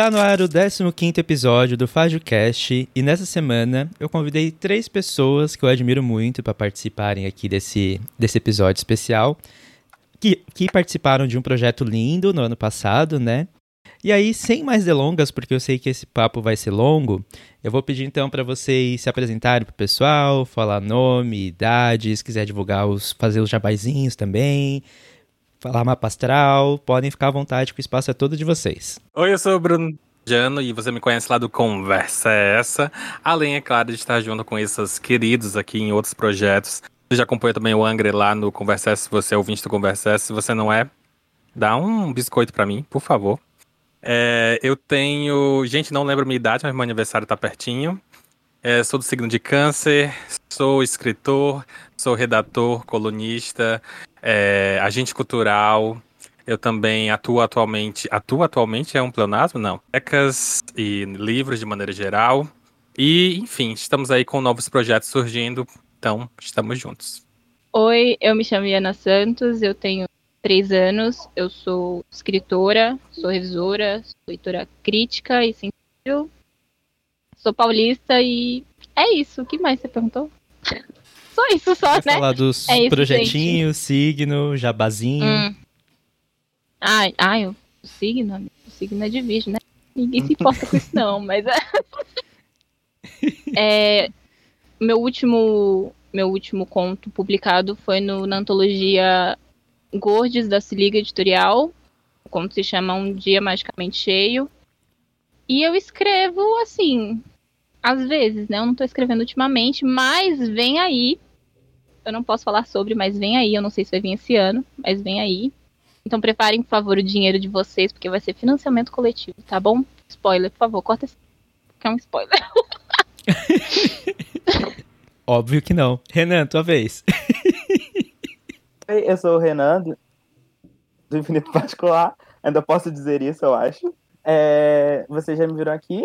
Está no ar o 15º episódio do FajoCast e nessa semana eu convidei três pessoas que eu admiro muito para participarem aqui desse, desse episódio especial, que, que participaram de um projeto lindo no ano passado, né? E aí, sem mais delongas, porque eu sei que esse papo vai ser longo, eu vou pedir então para vocês se apresentarem pro pessoal, falar nome, idade, se quiser divulgar os, fazer os jabaizinhos também, falar mapa astral, podem ficar à vontade, que o espaço é todo de vocês. Oi, eu sou o Bruno Jano e você me conhece lá do Conversa é Essa. Além, é claro, de estar junto com esses queridos aqui em outros projetos. Você já acompanha também o Angre lá no Conversa Essa, se você é ouvinte do Conversa Essa. Se você não é, dá um biscoito para mim, por favor. É, eu tenho. Gente, não lembro minha idade, mas meu aniversário tá pertinho. É, sou do signo de Câncer, sou escritor, sou redator, colunista, é, agente cultural. Eu também atuo atualmente. Atuo atualmente é um pleonasmo? Não. Becas e livros de maneira geral. E, enfim, estamos aí com novos projetos surgindo. Então, estamos juntos. Oi, eu me chamo Iana Santos, eu tenho três anos, eu sou escritora, sou revisora, sou leitora crítica e sensível. Sou paulista e é isso. O que mais você perguntou? só isso, só, Vai né? falar dos É projetinhos, signo, jabazinho. Hum. Ai, ai, o signo, amigo, o signo é de virgem, né? Ninguém se importa com isso, não, mas é. É, meu último meu último conto publicado foi no, na antologia Gordes da Se Liga Editorial. O conto se chama Um Dia Magicamente Cheio. E eu escrevo assim, às vezes, né? Eu não tô escrevendo ultimamente, mas vem aí. Eu não posso falar sobre, mas vem aí. Eu não sei se vai vir esse ano, mas vem aí. Então preparem, por favor, o dinheiro de vocês, porque vai ser financiamento coletivo, tá bom? Spoiler, por favor, corta esse. Que é um spoiler. Óbvio que não. Renan, tua vez. Oi, eu sou o Renan, do do Infinito Particular. Ainda posso dizer isso, eu acho. É, vocês já me viram aqui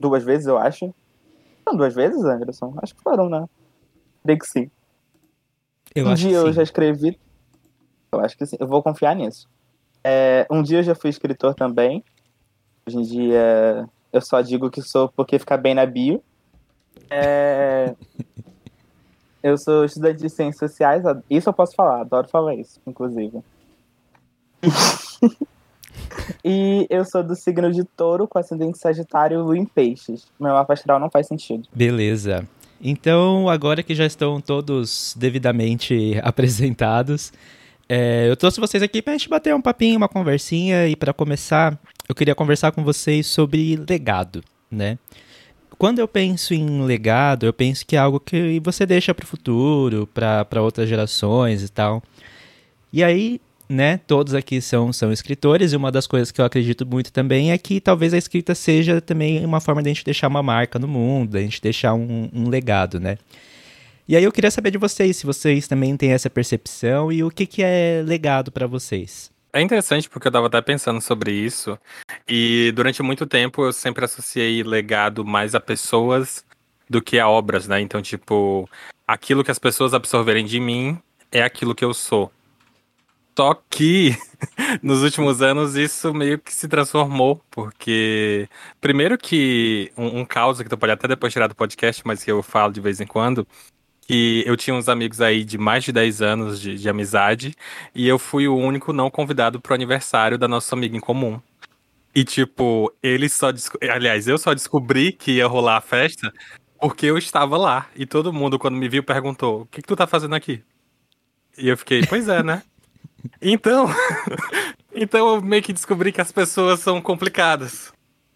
duas vezes, eu acho. Não, duas vezes, Anderson? Acho que foram, né? Creio que sim. Eu um acho dia que eu sim. já escrevi. Eu acho que sim. Eu vou confiar nisso. É, um dia eu já fui escritor também. Hoje em dia eu só digo que sou porque fica bem na bio. É, eu sou estudante de ciências sociais. Isso eu posso falar, adoro falar isso, inclusive. e eu sou do signo de touro com ascendente sagitário e lua em peixes. Meu mapa astral não faz sentido. Beleza. Então, agora que já estão todos devidamente apresentados, é, eu trouxe vocês aqui pra gente bater um papinho, uma conversinha. E para começar, eu queria conversar com vocês sobre legado, né? Quando eu penso em legado, eu penso que é algo que você deixa para o futuro, para outras gerações e tal. E aí, né, todos aqui são, são escritores, e uma das coisas que eu acredito muito também é que talvez a escrita seja também uma forma de a gente deixar uma marca no mundo, a gente deixar um, um legado, né? E aí eu queria saber de vocês, se vocês também têm essa percepção e o que, que é legado para vocês. É interessante porque eu tava até pensando sobre isso. E durante muito tempo eu sempre associei legado mais a pessoas do que a obras, né? Então, tipo, aquilo que as pessoas absorverem de mim é aquilo que eu sou. Só que nos últimos anos isso meio que se transformou, porque primeiro que um, um caos que tu pode até depois tirar do podcast, mas que eu falo de vez em quando, que eu tinha uns amigos aí de mais de 10 anos de, de amizade, e eu fui o único não convidado pro aniversário da nossa amiga em comum. E, tipo, ele só. Aliás, eu só descobri que ia rolar a festa porque eu estava lá. E todo mundo, quando me viu, perguntou: O que, que tu tá fazendo aqui? E eu fiquei, pois é, né? Então. então eu meio que descobri que as pessoas são complicadas.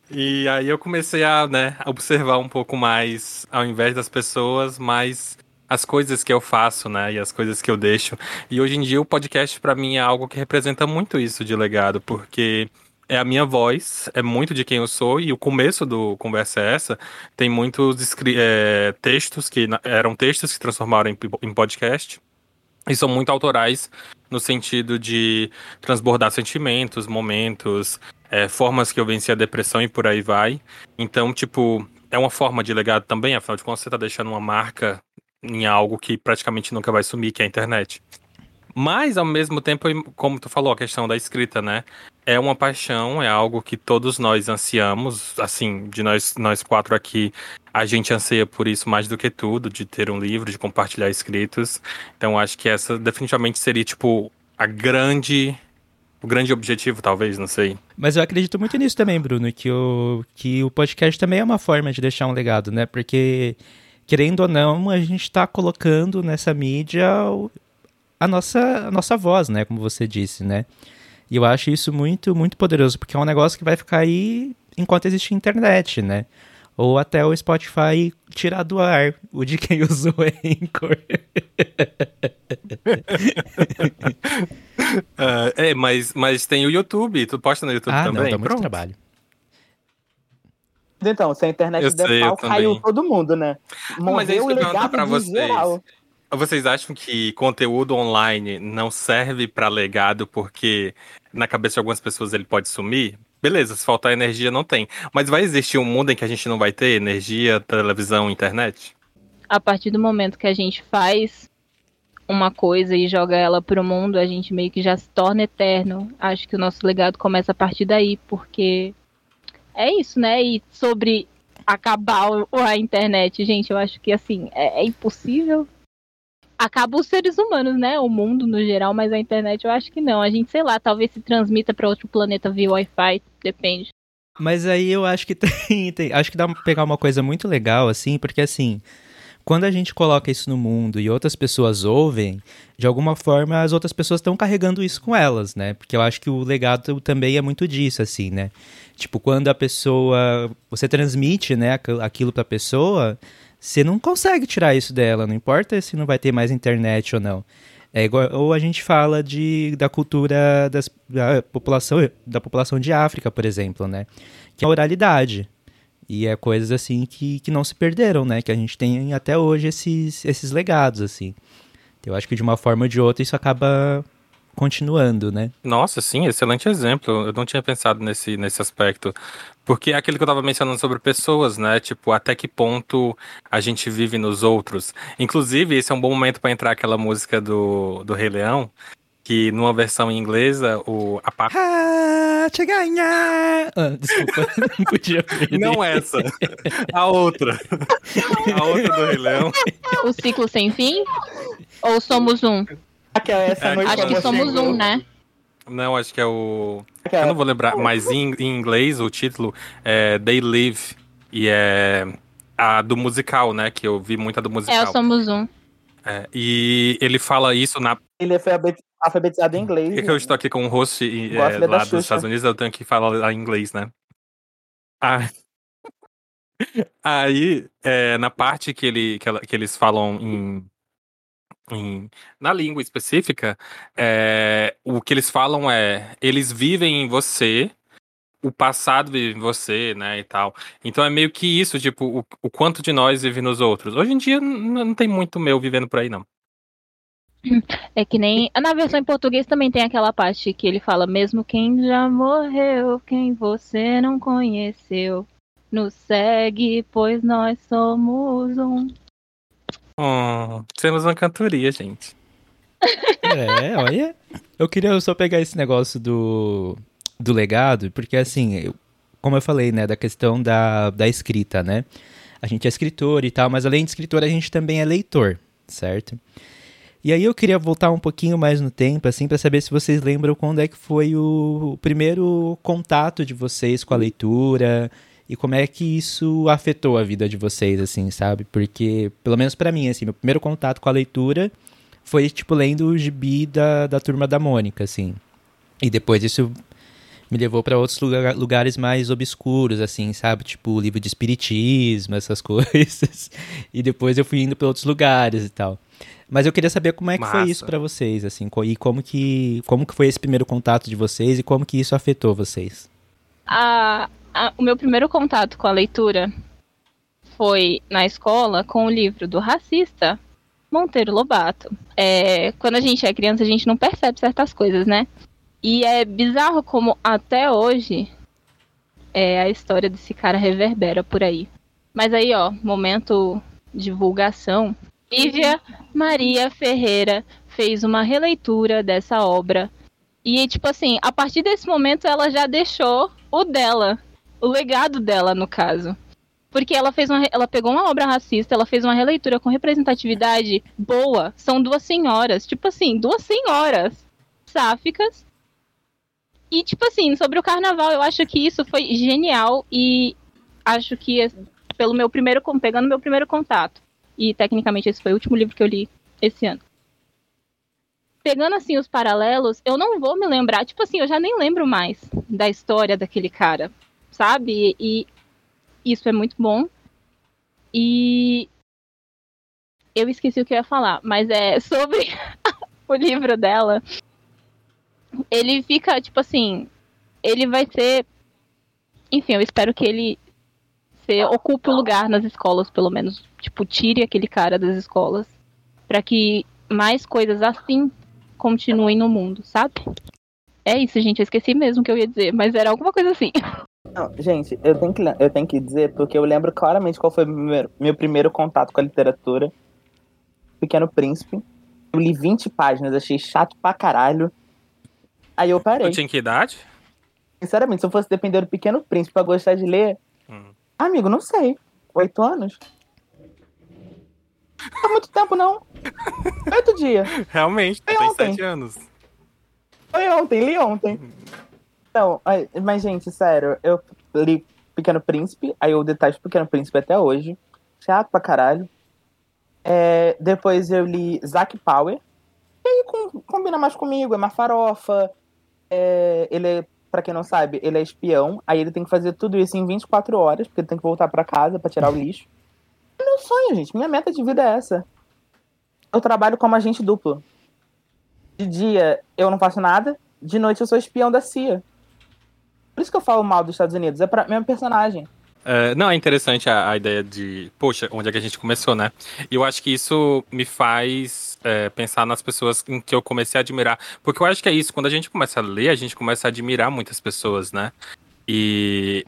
E aí eu comecei a, né, observar um pouco mais, ao invés das pessoas, mais as coisas que eu faço, né, e as coisas que eu deixo. E hoje em dia o podcast pra mim é algo que representa muito isso de legado, porque é a minha voz, é muito de quem eu sou, e o começo do Conversa é Essa tem muitos é, textos que eram textos que transformaram em, em podcast, e são muito autorais no sentido de transbordar sentimentos, momentos, é, formas que eu venci a depressão e por aí vai. Então, tipo, é uma forma de legado também, afinal de contas, você tá deixando uma marca em algo que praticamente nunca vai sumir, que é a internet. Mas, ao mesmo tempo, como tu falou, a questão da escrita, né? É uma paixão, é algo que todos nós ansiamos. Assim, de nós, nós quatro aqui, a gente anseia por isso mais do que tudo, de ter um livro, de compartilhar escritos. Então, acho que essa definitivamente seria, tipo, a grande o grande objetivo, talvez, não sei. Mas eu acredito muito nisso também, Bruno, que o, que o podcast também é uma forma de deixar um legado, né? Porque, querendo ou não, a gente está colocando nessa mídia a nossa, a nossa voz, né? Como você disse, né? E eu acho isso muito, muito poderoso, porque é um negócio que vai ficar aí enquanto existe internet, né? Ou até o Spotify tirar do ar o de quem usou Anchor. uh, é, mas, mas tem o YouTube, tu posta no YouTube ah, também? Não, dá muito trabalho. Então, se a internet eu der sei, pau, caiu todo mundo, né? Morreu mas é isso que eu pergunto pra vocês. Geral. Vocês acham que conteúdo online não serve para legado porque na cabeça de algumas pessoas ele pode sumir? Beleza, se faltar energia não tem. Mas vai existir um mundo em que a gente não vai ter energia, televisão, internet? A partir do momento que a gente faz uma coisa e joga ela pro mundo, a gente meio que já se torna eterno. Acho que o nosso legado começa a partir daí, porque é isso, né? E sobre acabar a internet, gente, eu acho que assim, é, é impossível acaba os seres humanos, né? O mundo no geral, mas a internet eu acho que não. A gente, sei lá, talvez se transmita para outro planeta via Wi-Fi, depende. Mas aí eu acho que tem, tem, acho que dá pra pegar uma coisa muito legal assim, porque assim, quando a gente coloca isso no mundo e outras pessoas ouvem, de alguma forma as outras pessoas estão carregando isso com elas, né? Porque eu acho que o legado também é muito disso assim, né? Tipo, quando a pessoa, você transmite, né, aquilo para a pessoa, você não consegue tirar isso dela, não importa se não vai ter mais internet ou não. É igual, ou a gente fala de, da cultura das, da, população, da população de África, por exemplo, né? Que é a oralidade. E é coisas assim que, que não se perderam, né? Que a gente tem até hoje esses, esses legados, assim. Eu acho que de uma forma ou de outra isso acaba continuando, né? Nossa, sim, excelente exemplo. Eu não tinha pensado nesse, nesse aspecto. Porque é aquilo que eu estava mencionando sobre pessoas, né? Tipo, até que ponto a gente vive nos outros. Inclusive, esse é um bom momento para entrar aquela música do, do Rei Leão, que numa versão inglesa, o, a parte. Ah, te ganhar! Ah, desculpa, não podia perder. Não essa, a outra. A outra do Rei Leão. O ciclo sem fim? Ou somos um? Essa É, noite Acho que somos chegou. um, né? Não, acho que é o. Que é- Eu não vou lembrar, mas em, em inglês o título é They Live. E é a do musical, né? Que eu vi muita do É, musical. o somos um. É, e ele fala isso na. Ele foi alfabet- alfabetizado em inglês. Por que, que eu estou aqui com um host e, é, lá dos Estados Unidos? Eu tenho que falar em inglês, né? Ah. Aí, é, na parte que, ele, que, ela- que eles falam em, em- na língua específica, é, o que eles falam é: eles vivem em você, o passado vive em você, né, e tal. Então é meio que isso, tipo, o, o quanto de nós vive nos outros. Hoje em dia não tem muito meu vivendo por aí, não. É que nem. Na versão em português também tem aquela parte que ele fala: mesmo quem já morreu, quem você não conheceu, nos segue, pois nós somos um. Hum, temos uma cantoria, gente. É, olha. Eu queria só pegar esse negócio do, do legado, porque assim, eu- como eu falei, né, da questão da, da escrita, né? A gente é escritor e tal, mas além de escritor, a gente também é leitor, certo? E aí eu queria voltar um pouquinho mais no tempo, assim, para saber se vocês lembram quando é que foi o primeiro contato de vocês com a leitura e como é que isso afetou a vida de vocês, assim, sabe? Porque, pelo menos pra mim, assim, meu primeiro contato com a leitura foi, tipo, lendo o gibi da, da Turma da Mônica, assim. E depois isso me levou pra outros lugar- lugares mais obscuros, assim, sabe? Tipo, o livro de espiritismo, essas coisas. E depois eu fui indo pra outros lugares e tal. Mas eu queria saber como é que foi Massa. isso pra vocês, assim, e como que, como que foi esse primeiro contato de vocês e como que isso afetou vocês. A, a- o meu primeiro contato com a leitura foi na escola com o livro do racista Monteiro Lobato. É, quando a gente é criança, a gente não percebe certas coisas, né? E é bizarro como até hoje é, a história desse cara reverbera por aí. Mas aí, ó, momento divulgação. Lívia Maria Ferreira fez uma releitura dessa obra. E, tipo assim, a partir desse momento ela já deixou o dela, o legado dela, no caso. Porque ela fez uma, ela pegou uma obra racista, ela fez uma releitura com representatividade boa. São duas senhoras, tipo assim, duas senhoras sáficas. E tipo assim, sobre o carnaval, eu acho que isso foi genial e acho que pelo meu primeiro pegando meu primeiro contato. E tecnicamente esse foi o último livro que eu li esse ano pegando assim os paralelos, eu não vou me lembrar, tipo assim, eu já nem lembro mais da história daquele cara, sabe? E isso é muito bom. E eu esqueci o que eu ia falar, mas é sobre o livro dela. Ele fica, tipo assim, ele vai ser. Enfim, eu espero que ele se ocupe o lugar nas escolas, pelo menos. Tipo, tire aquele cara das escolas. para que mais coisas assim continuem no mundo, sabe? É isso, gente. Eu esqueci mesmo o que eu ia dizer, mas era alguma coisa assim. Não, gente, eu tenho, que, eu tenho que dizer, porque eu lembro claramente qual foi meu, meu primeiro contato com a literatura. Pequeno Príncipe. Eu li 20 páginas, achei chato pra caralho. Aí eu parei. Tu tinha que idade? Sinceramente, se eu fosse depender do Pequeno Príncipe pra gostar de ler, hum. amigo, não sei. Oito anos? Não há muito tempo, não. Oito dias. Realmente, tem ontem. sete anos. Foi ontem, li ontem. Então, mas, gente, sério, eu li Pequeno Príncipe, aí eu detalhe Pequeno Príncipe até hoje. Chato pra caralho. É, depois eu li Zack Power. E aí com, combina mais comigo, é uma farofa. É, ele é, pra quem não sabe, ele é espião. Aí ele tem que fazer tudo isso em 24 horas, porque ele tem que voltar para casa para tirar o lixo. É meu sonho, gente. Minha meta de vida é essa eu trabalho como agente duplo. De dia eu não faço nada, de noite eu sou espião da CIA. Por isso que eu falo mal dos Estados Unidos, é pra mesmo personagem. É, não, é interessante a, a, ideia de, poxa, onde é que a gente começou, né? E eu acho que isso me faz é, pensar nas pessoas em que eu comecei a admirar. Porque eu acho que é isso, quando a gente começa a ler, a gente começa a admirar muitas pessoas, né? E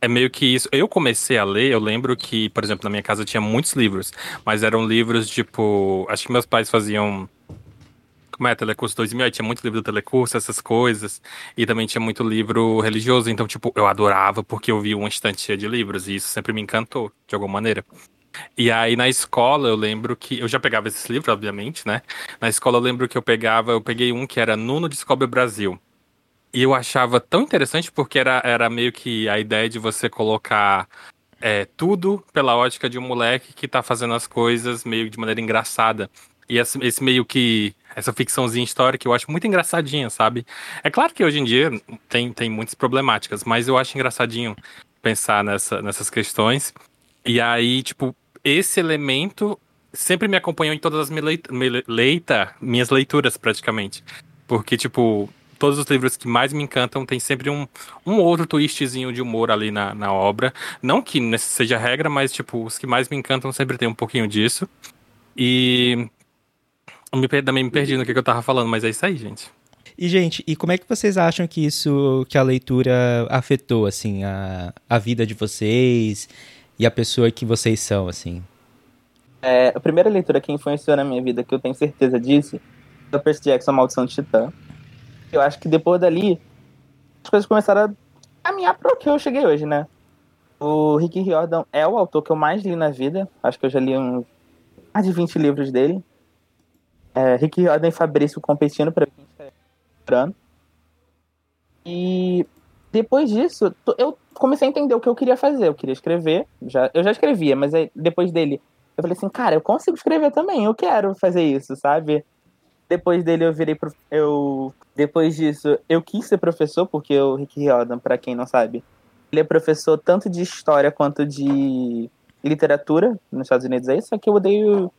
é meio que isso. Eu comecei a ler, eu lembro que, por exemplo, na minha casa tinha muitos livros, mas eram livros tipo. Acho que meus pais faziam. Como é? Telecurso 2000, aí tinha muito livro do Telecurso, essas coisas. E também tinha muito livro religioso. Então, tipo, eu adorava porque eu vi uma estante cheia de livros. E isso sempre me encantou, de alguma maneira. E aí na escola eu lembro que. Eu já pegava esses livros, obviamente, né? Na escola eu lembro que eu pegava. Eu peguei um que era Nuno Descobre o Brasil. E eu achava tão interessante porque era, era meio que a ideia de você colocar é, tudo pela ótica de um moleque que tá fazendo as coisas meio de maneira engraçada. E esse, esse, meio que. Essa ficçãozinha histórica eu acho muito engraçadinha, sabe? É claro que hoje em dia tem, tem muitas problemáticas, mas eu acho engraçadinho pensar nessa, nessas questões. E aí, tipo, esse elemento sempre me acompanhou em todas as minhas, leita, minhas leituras, praticamente. Porque, tipo, todos os livros que mais me encantam tem sempre um, um outro twistzinho de humor ali na, na obra. Não que seja regra, mas, tipo, os que mais me encantam sempre tem um pouquinho disso. E. Eu me, também me perdi no que, que eu tava falando, mas é isso aí, gente. E, gente, e como é que vocês acham que isso, que a leitura afetou, assim, a, a vida de vocês e a pessoa que vocês são, assim? É, a primeira leitura que influenciou na minha vida, que eu tenho certeza disso, foi Percy Jackson, Maldição de Titã. Eu acho que depois dali, as coisas começaram a caminhar para o que eu cheguei hoje, né? O Rick Riordan é o autor que eu mais li na vida. Acho que eu já li um, mais de 20 livros dele. É, Rick Riordan e Fabrício competindo para ano. E depois disso, eu comecei a entender o que eu queria fazer. Eu queria escrever. Já, eu já escrevia, mas aí, depois dele, eu falei assim, cara, eu consigo escrever também. Eu quero fazer isso, sabe? Depois dele eu virei pro, eu depois disso eu quis ser professor porque o Rick Riordan, para quem não sabe, ele é professor tanto de história quanto de literatura nos Estados Unidos aí, só que eu odeio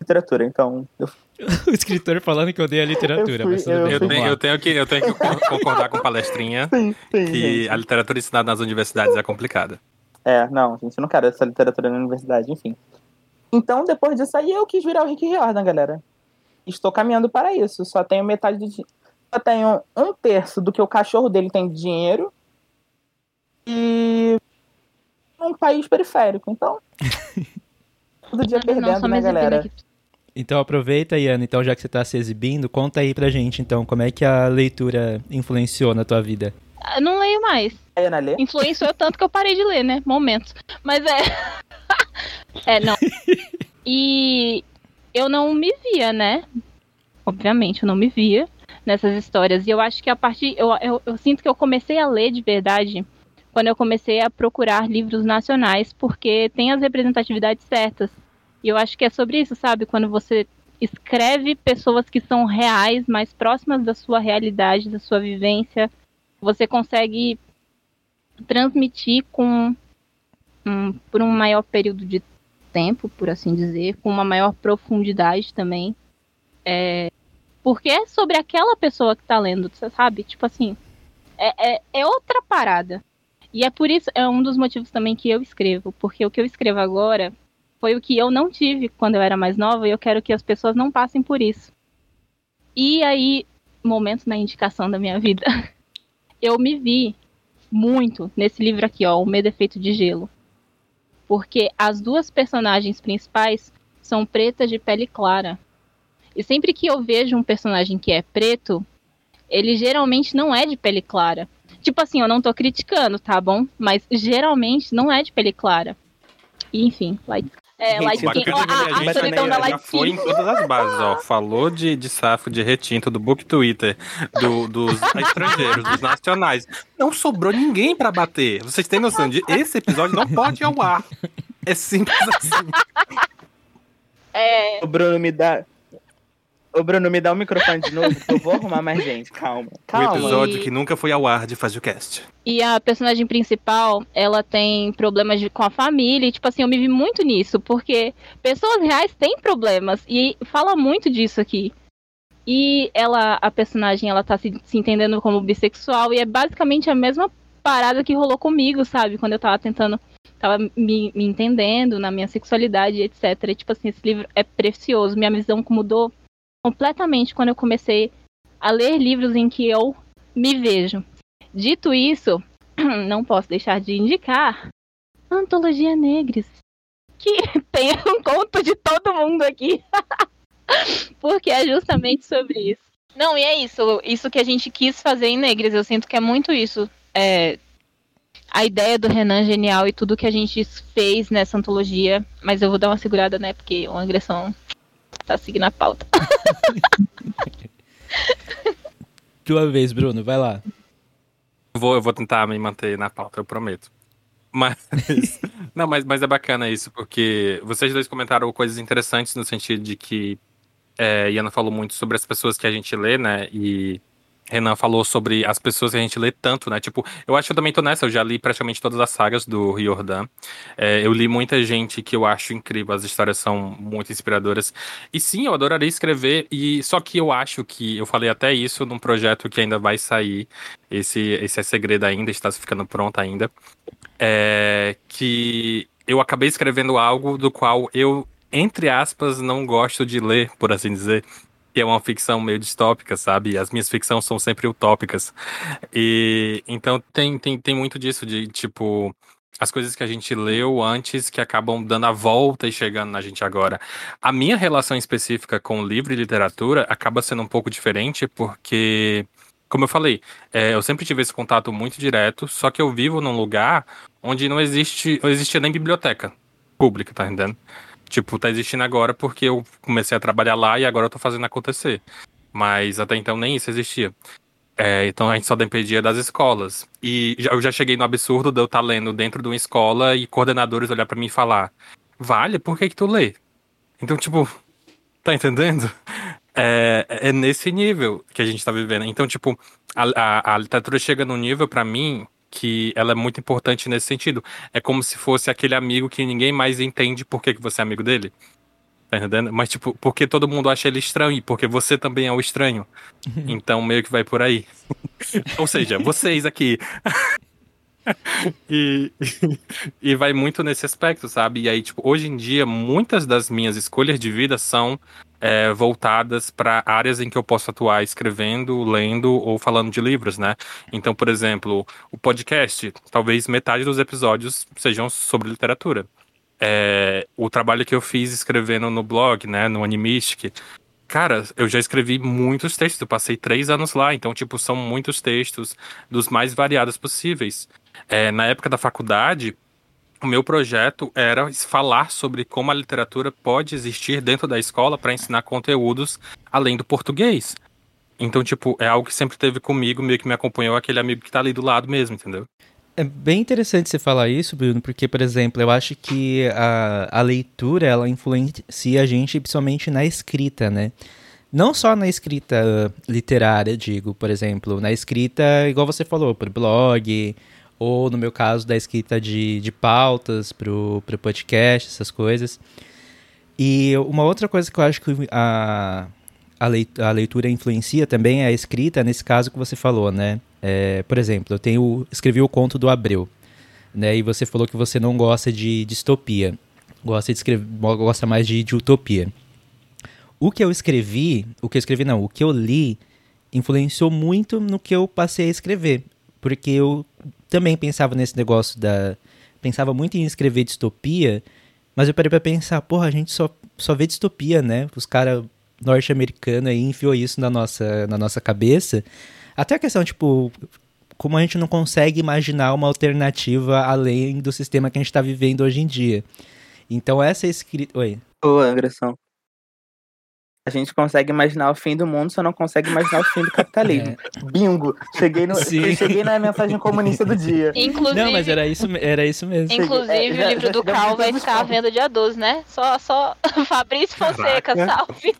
literatura, então eu... o escritor falando que odeia literatura, eu, fui, mas eu, eu, tenho, eu, tenho, que eu tenho que concordar com palestrinha sim, sim, que gente. a literatura ensinada nas universidades é complicada. É, não, gente, eu não quero essa literatura na universidade, enfim. Então, depois disso aí, eu quis virar o Rick Riordan, galera estou caminhando para isso. Só tenho metade de. Só tenho um terço do que o cachorro dele tem de dinheiro. e um país periférico. Então, todo dia Não, perdendo, só né, galera? aqui. Então aproveita, Iana, então já que você tá se exibindo, conta aí pra gente, então, como é que a leitura influenciou na tua vida? Eu não leio mais. A Ana lê? Influenciou tanto que eu parei de ler, né? Momentos. Mas é. é, não. E eu não me via, né? Obviamente, eu não me via nessas histórias. E eu acho que a partir. Eu, eu, eu sinto que eu comecei a ler de verdade quando eu comecei a procurar livros nacionais, porque tem as representatividades certas. E eu acho que é sobre isso, sabe? Quando você escreve pessoas que são reais, mais próximas da sua realidade, da sua vivência, você consegue transmitir com um, por um maior período de tempo, por assim dizer, com uma maior profundidade também. É, porque é sobre aquela pessoa que tá lendo, você sabe? Tipo assim, é, é, é outra parada. E é por isso, é um dos motivos também que eu escrevo, porque o que eu escrevo agora foi o que eu não tive quando eu era mais nova e eu quero que as pessoas não passem por isso. E aí, momento na indicação da minha vida, eu me vi muito nesse livro aqui, ó, O Medo é Feito de Gelo. Porque as duas personagens principais são pretas de pele clara. E sempre que eu vejo um personagem que é preto, ele geralmente não é de pele clara. Tipo assim, eu não tô criticando, tá bom? Mas geralmente não é de pele clara. E, enfim, light, é, light skin. Ó, a, a solidão da já light foi em todas as bases, ó. Falou de, de safo, de retinto, do book Twitter, do, dos estrangeiros, dos nacionais. Não sobrou ninguém pra bater. Vocês têm noção de esse episódio não pode ir ao ar. É simples assim. É, O Bruno me dá. O Bruno me dá o microfone de novo, que eu vou arrumar mais gente. Calma. O Calma. episódio que nunca foi ao ar de Faz o Cast. E a personagem principal, ela tem problemas de- com a família. E, tipo assim, eu me vi muito nisso, porque pessoas reais têm problemas. E fala muito disso aqui. E ela, a personagem, ela tá se, se entendendo como bissexual. E é basicamente a mesma parada que rolou comigo, sabe? Quando eu tava tentando. Tava me, me entendendo na minha sexualidade, etc. E, tipo assim, esse livro é precioso. Minha visão mudou completamente quando eu comecei a ler livros em que eu me vejo. Dito isso, não posso deixar de indicar Antologia Negres, que tem um conto de todo mundo aqui, porque é justamente sobre isso. Não, e é isso, isso que a gente quis fazer em Negres, eu sinto que é muito isso. É, a ideia do Renan genial e tudo que a gente fez nessa antologia, mas eu vou dar uma segurada, né, porque uma agressão tá seguindo a pauta. Tua vez, Bruno, vai lá. Vou, eu vou tentar me manter na pauta, eu prometo. Mas. não, mas, mas é bacana isso, porque vocês dois comentaram coisas interessantes no sentido de que é, Iana falou muito sobre as pessoas que a gente lê, né? E Renan falou sobre as pessoas que a gente lê tanto, né? Tipo, eu acho que eu também tô nessa, eu já li praticamente todas as sagas do Riordan. É, eu li muita gente que eu acho incrível, as histórias são muito inspiradoras. E sim, eu adoraria escrever, e só que eu acho que, eu falei até isso num projeto que ainda vai sair, esse, esse é segredo ainda, está ficando pronto ainda, é, que eu acabei escrevendo algo do qual eu, entre aspas, não gosto de ler, por assim dizer, que é uma ficção meio distópica, sabe? As minhas ficções são sempre utópicas. E então tem, tem, tem muito disso, de tipo, as coisas que a gente leu antes que acabam dando a volta e chegando na gente agora. A minha relação específica com livro e literatura acaba sendo um pouco diferente, porque, como eu falei, é, eu sempre tive esse contato muito direto, só que eu vivo num lugar onde não existe, não existia nem biblioteca pública, tá entendendo? Tipo, tá existindo agora porque eu comecei a trabalhar lá e agora eu tô fazendo acontecer. Mas até então nem isso existia. É, então a gente só dependia das escolas. E eu já cheguei no absurdo de eu estar lendo dentro de uma escola e coordenadores olhar pra mim e falar: Vale, por que que tu lê? Então, tipo, tá entendendo? É, é nesse nível que a gente tá vivendo. Então, tipo, a, a, a literatura chega num nível, pra mim, que ela é muito importante nesse sentido. É como se fosse aquele amigo que ninguém mais entende por que, que você é amigo dele. Tá entendendo? Mas, tipo, porque todo mundo acha ele estranho, e porque você também é o estranho. Então, meio que vai por aí. Ou seja, vocês aqui. e, e vai muito nesse aspecto, sabe? E aí, tipo, hoje em dia, muitas das minhas escolhas de vida são é, voltadas para áreas em que eu posso atuar escrevendo, lendo ou falando de livros, né? Então, por exemplo, o podcast, talvez metade dos episódios sejam sobre literatura. É, o trabalho que eu fiz escrevendo no blog, né, no Animistic, cara, eu já escrevi muitos textos, eu passei três anos lá, então, tipo, são muitos textos dos mais variados possíveis. É, na época da faculdade, o meu projeto era falar sobre como a literatura pode existir dentro da escola para ensinar conteúdos além do português. Então, tipo, é algo que sempre teve comigo, meio que me acompanhou aquele amigo que tá ali do lado mesmo, entendeu? É bem interessante você falar isso, Bruno, porque, por exemplo, eu acho que a, a leitura, ela influencia a gente principalmente na escrita, né? Não só na escrita literária, digo, por exemplo, na escrita, igual você falou, por blog, ou no meu caso, da escrita de, de pautas pro, pro podcast, essas coisas. E uma outra coisa que eu acho que a, a leitura influencia também é a escrita, nesse caso que você falou, né? É, por exemplo, eu tenho escrevi o conto do Abreu, né? E você falou que você não gosta de distopia, gosta de escrever, gosta mais de, de utopia. O que eu escrevi, o que eu escrevi não, o que eu li influenciou muito no que eu passei a escrever, porque eu também pensava nesse negócio da. Pensava muito em escrever distopia, mas eu parei pra pensar, porra, a gente só, só vê distopia, né? Os caras norte-americanos aí enfiou isso na nossa, na nossa cabeça. Até a questão, tipo, como a gente não consegue imaginar uma alternativa além do sistema que a gente está vivendo hoje em dia. Então essa escrita. Oi. Boa, agressão. A gente consegue imaginar o fim do mundo, só não consegue imaginar o fim do capitalismo. É. Bingo! Cheguei, no, cheguei na mensagem comunista do dia. Inclusive, não, mas era isso, era isso mesmo. Inclusive, é, já, o livro do Cal vai ficar à venda dia 12, né? Só, só Fabrício Fonseca, Caraca. salve.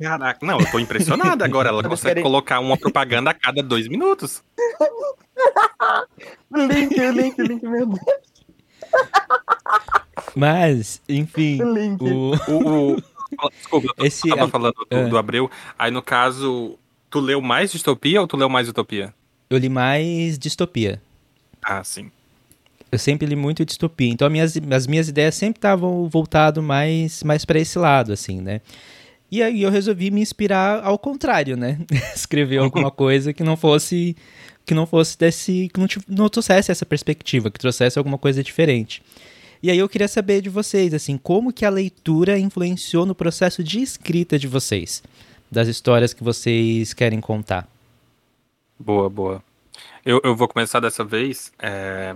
Caraca, não, eu tô impressionado agora. Ela consegue colocar uma propaganda a cada dois minutos. link, link, link, meu Deus. Mas, enfim. O, o, o, Desculpa, eu Esse, tava falando do, é. do Abreu. Aí, no caso, tu leu mais distopia ou tu leu mais utopia? Eu li mais distopia. Ah, sim. Eu sempre li muito distopia. Então, as minhas, as minhas ideias sempre estavam voltado mais, mais para esse lado, assim, né? E aí eu resolvi me inspirar ao contrário, né? Escrever alguma coisa que não fosse que não fosse desse que não, não trouxesse essa perspectiva, que trouxesse alguma coisa diferente. E aí eu queria saber de vocês, assim, como que a leitura influenciou no processo de escrita de vocês, das histórias que vocês querem contar. Boa, boa. Eu, eu vou começar dessa vez. É...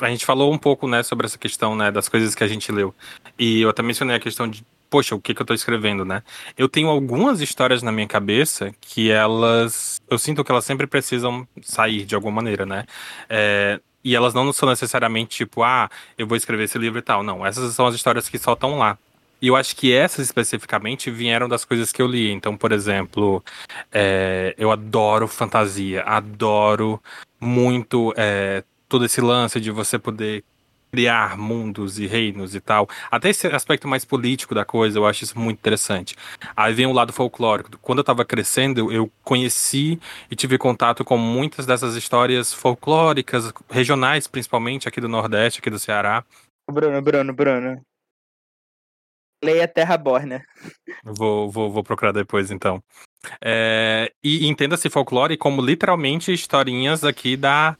A gente falou um pouco, né, sobre essa questão, né, das coisas que a gente leu. E eu até mencionei a questão de, poxa, o que, que eu tô escrevendo, né? Eu tenho algumas histórias na minha cabeça que elas. Eu sinto que elas sempre precisam sair de alguma maneira, né? É, e elas não são necessariamente tipo, ah, eu vou escrever esse livro e tal. Não, essas são as histórias que só estão lá. E eu acho que essas especificamente vieram das coisas que eu li. Então, por exemplo, é, eu adoro fantasia, adoro muito é, todo esse lance de você poder criar mundos e reinos e tal. Até esse aspecto mais político da coisa, eu acho isso muito interessante. Aí vem o lado folclórico. Quando eu estava crescendo, eu conheci e tive contato com muitas dessas histórias folclóricas, regionais, principalmente aqui do Nordeste, aqui do Ceará. Bruno, Bruno, Bruno. Leia Terra Borna. Vou, vou, vou procurar depois, então. É, e entenda-se folclore como literalmente historinhas aqui da,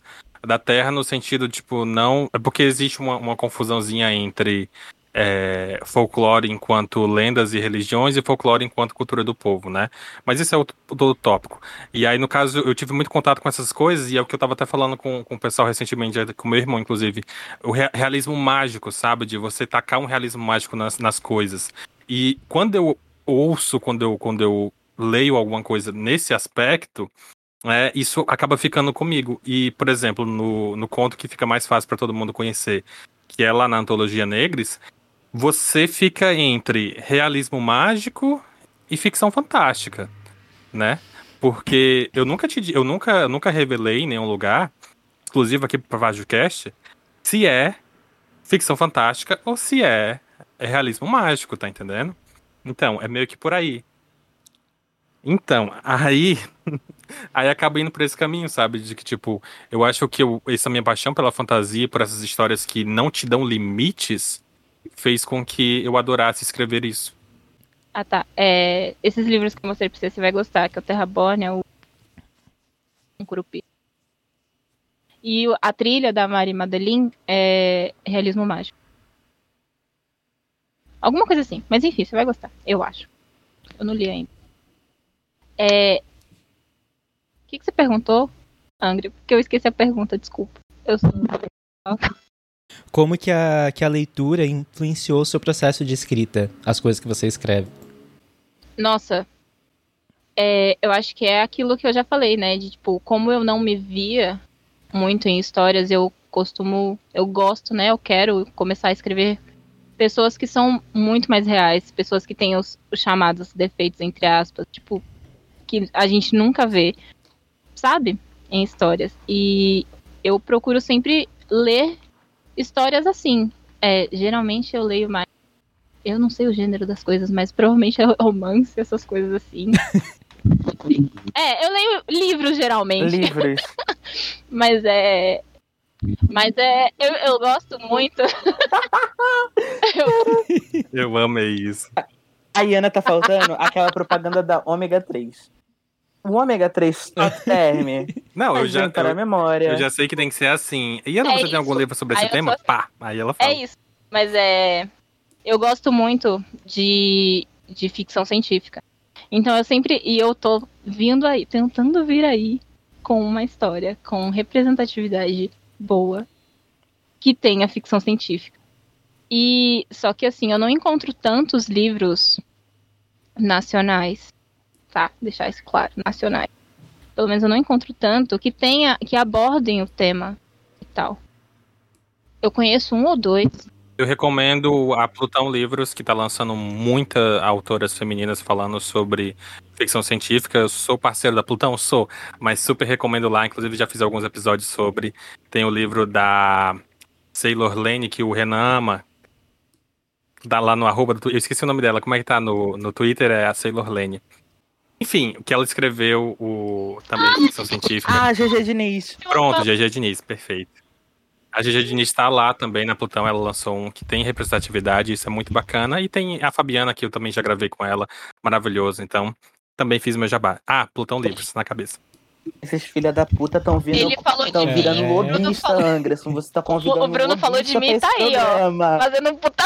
da Terra no sentido, tipo, não. É porque existe uma, uma confusãozinha entre é, folclore enquanto lendas e religiões e folclore enquanto cultura do povo, né? Mas isso é outro, outro tópico. E aí, no caso, eu tive muito contato com essas coisas e é o que eu estava até falando com, com o pessoal recentemente, com o meu irmão, inclusive. O realismo mágico, sabe? De você tacar um realismo mágico nas, nas coisas. E quando eu ouço, quando eu, quando eu leio alguma coisa nesse aspecto, é, isso acaba ficando comigo. E, por exemplo, no, no conto que fica mais fácil para todo mundo conhecer, que é lá na Antologia Negres, você fica entre realismo mágico e ficção fantástica, né? Porque eu nunca te eu nunca, nunca revelei em nenhum lugar, exclusivo aqui para VajoCast, se é ficção fantástica ou se é realismo mágico, tá entendendo? Então, é meio que por aí. Então, aí Aí acaba indo por esse caminho, sabe? De que, tipo, eu acho que eu, essa minha paixão pela fantasia, por essas histórias que não te dão limites, fez com que eu adorasse escrever isso. Ah, tá. É, esses livros que eu mostrei pra você, você vai gostar, que é o Terraborn, o um Curupi. E a trilha da Mari Madeline é realismo mágico. Alguma coisa assim. Mas enfim, você vai gostar, eu acho. Eu não li ainda. É... O que, que você perguntou, Angry? Porque eu esqueci a pergunta, desculpa. Eu sou... Como que a, que a leitura influenciou o seu processo de escrita, as coisas que você escreve? Nossa, é, eu acho que é aquilo que eu já falei, né? De tipo, como eu não me via muito em histórias, eu costumo, eu gosto, né? Eu quero começar a escrever pessoas que são muito mais reais, pessoas que têm os, os chamados defeitos, entre aspas, tipo, que a gente nunca vê, sabe? Em histórias. E eu procuro sempre ler histórias assim. É, geralmente eu leio mais. Eu não sei o gênero das coisas, mas provavelmente é romance, essas coisas assim. é, eu leio livros geralmente. Livros. Mas é. Mas é. Eu, eu gosto muito. Eu- Eu amei isso. A Iana tá faltando aquela propaganda da ômega 3. O ômega 3 top term. Não, eu já, para a eu, memória. eu já sei que tem que ser assim. E Ana, É você tem algum isso. livro sobre Aí esse tema? sou- Pá! Aí ela fala. é isso. Mas é. Eu gosto muito de, de ficção científica. Então eu sempre. E eu tô vindo aí, tentando vir aí com uma história, com representatividade boa, que tenha ficção científica. E só que assim, eu não encontro tantos livros nacionais, tá? Deixar isso claro, nacionais. Pelo menos eu não encontro tanto que tenha, que abordem o tema e tal. Eu conheço um ou dois. Eu recomendo a Plutão Livros, que tá lançando muitas autoras femininas falando sobre ficção científica. Eu sou parceiro da Plutão? Sou, mas super recomendo lá. Inclusive, já fiz alguns episódios sobre. Tem o livro da Sailor Lane, que o Renan ama. Dá lá no arroba do. Eu esqueci o nome dela. Como é que tá no, no Twitter? É a Sailor Lane. Enfim, que ela escreveu o também ficção científica. Ah, GG Diniz. Pronto, GG Diniz, perfeito. A GG Diniz está lá também na Plutão, ela lançou um que tem representatividade, isso é muito bacana. E tem a Fabiana, que eu também já gravei com ela, maravilhoso. Então, também fiz meu jabá. Ah, Plutão Livros, na cabeça. Esses filha da puta estão vindo. Ele falou Estão de virando mim. lobista, falou- Anderson. Você tá convidando O Bruno um falou de mim, tá aí, ó. Fazendo um puta.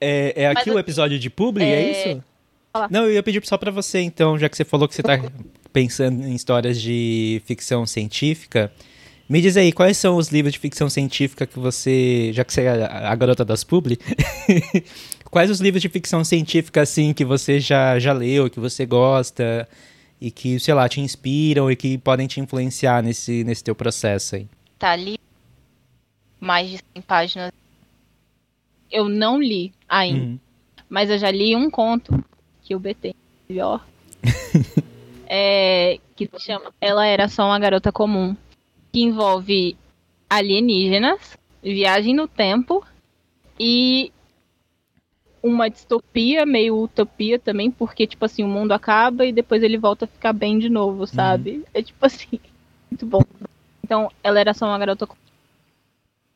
É, é aqui Mas o episódio de publi, é, é- isso? Fala. Não, eu ia pedir só pra você, então, já que você falou que você tá pensando em histórias de ficção científica. Me diz aí, quais são os livros de ficção científica que você, já que você é a garota das publi, quais os livros de ficção científica, assim, que você já, já leu, que você gosta e que, sei lá, te inspiram e que podem te influenciar nesse, nesse teu processo aí? Tá ali. Mais de 100 páginas. Eu não li ainda. Uhum. Mas eu já li um conto que o BT melhor. é, que se chama Ela Era Só Uma Garota Comum. Que envolve alienígenas, viagem no tempo e uma distopia, meio utopia também, porque, tipo assim, o mundo acaba e depois ele volta a ficar bem de novo, sabe? É tipo assim, muito bom. Então, ela era só uma garota. comum.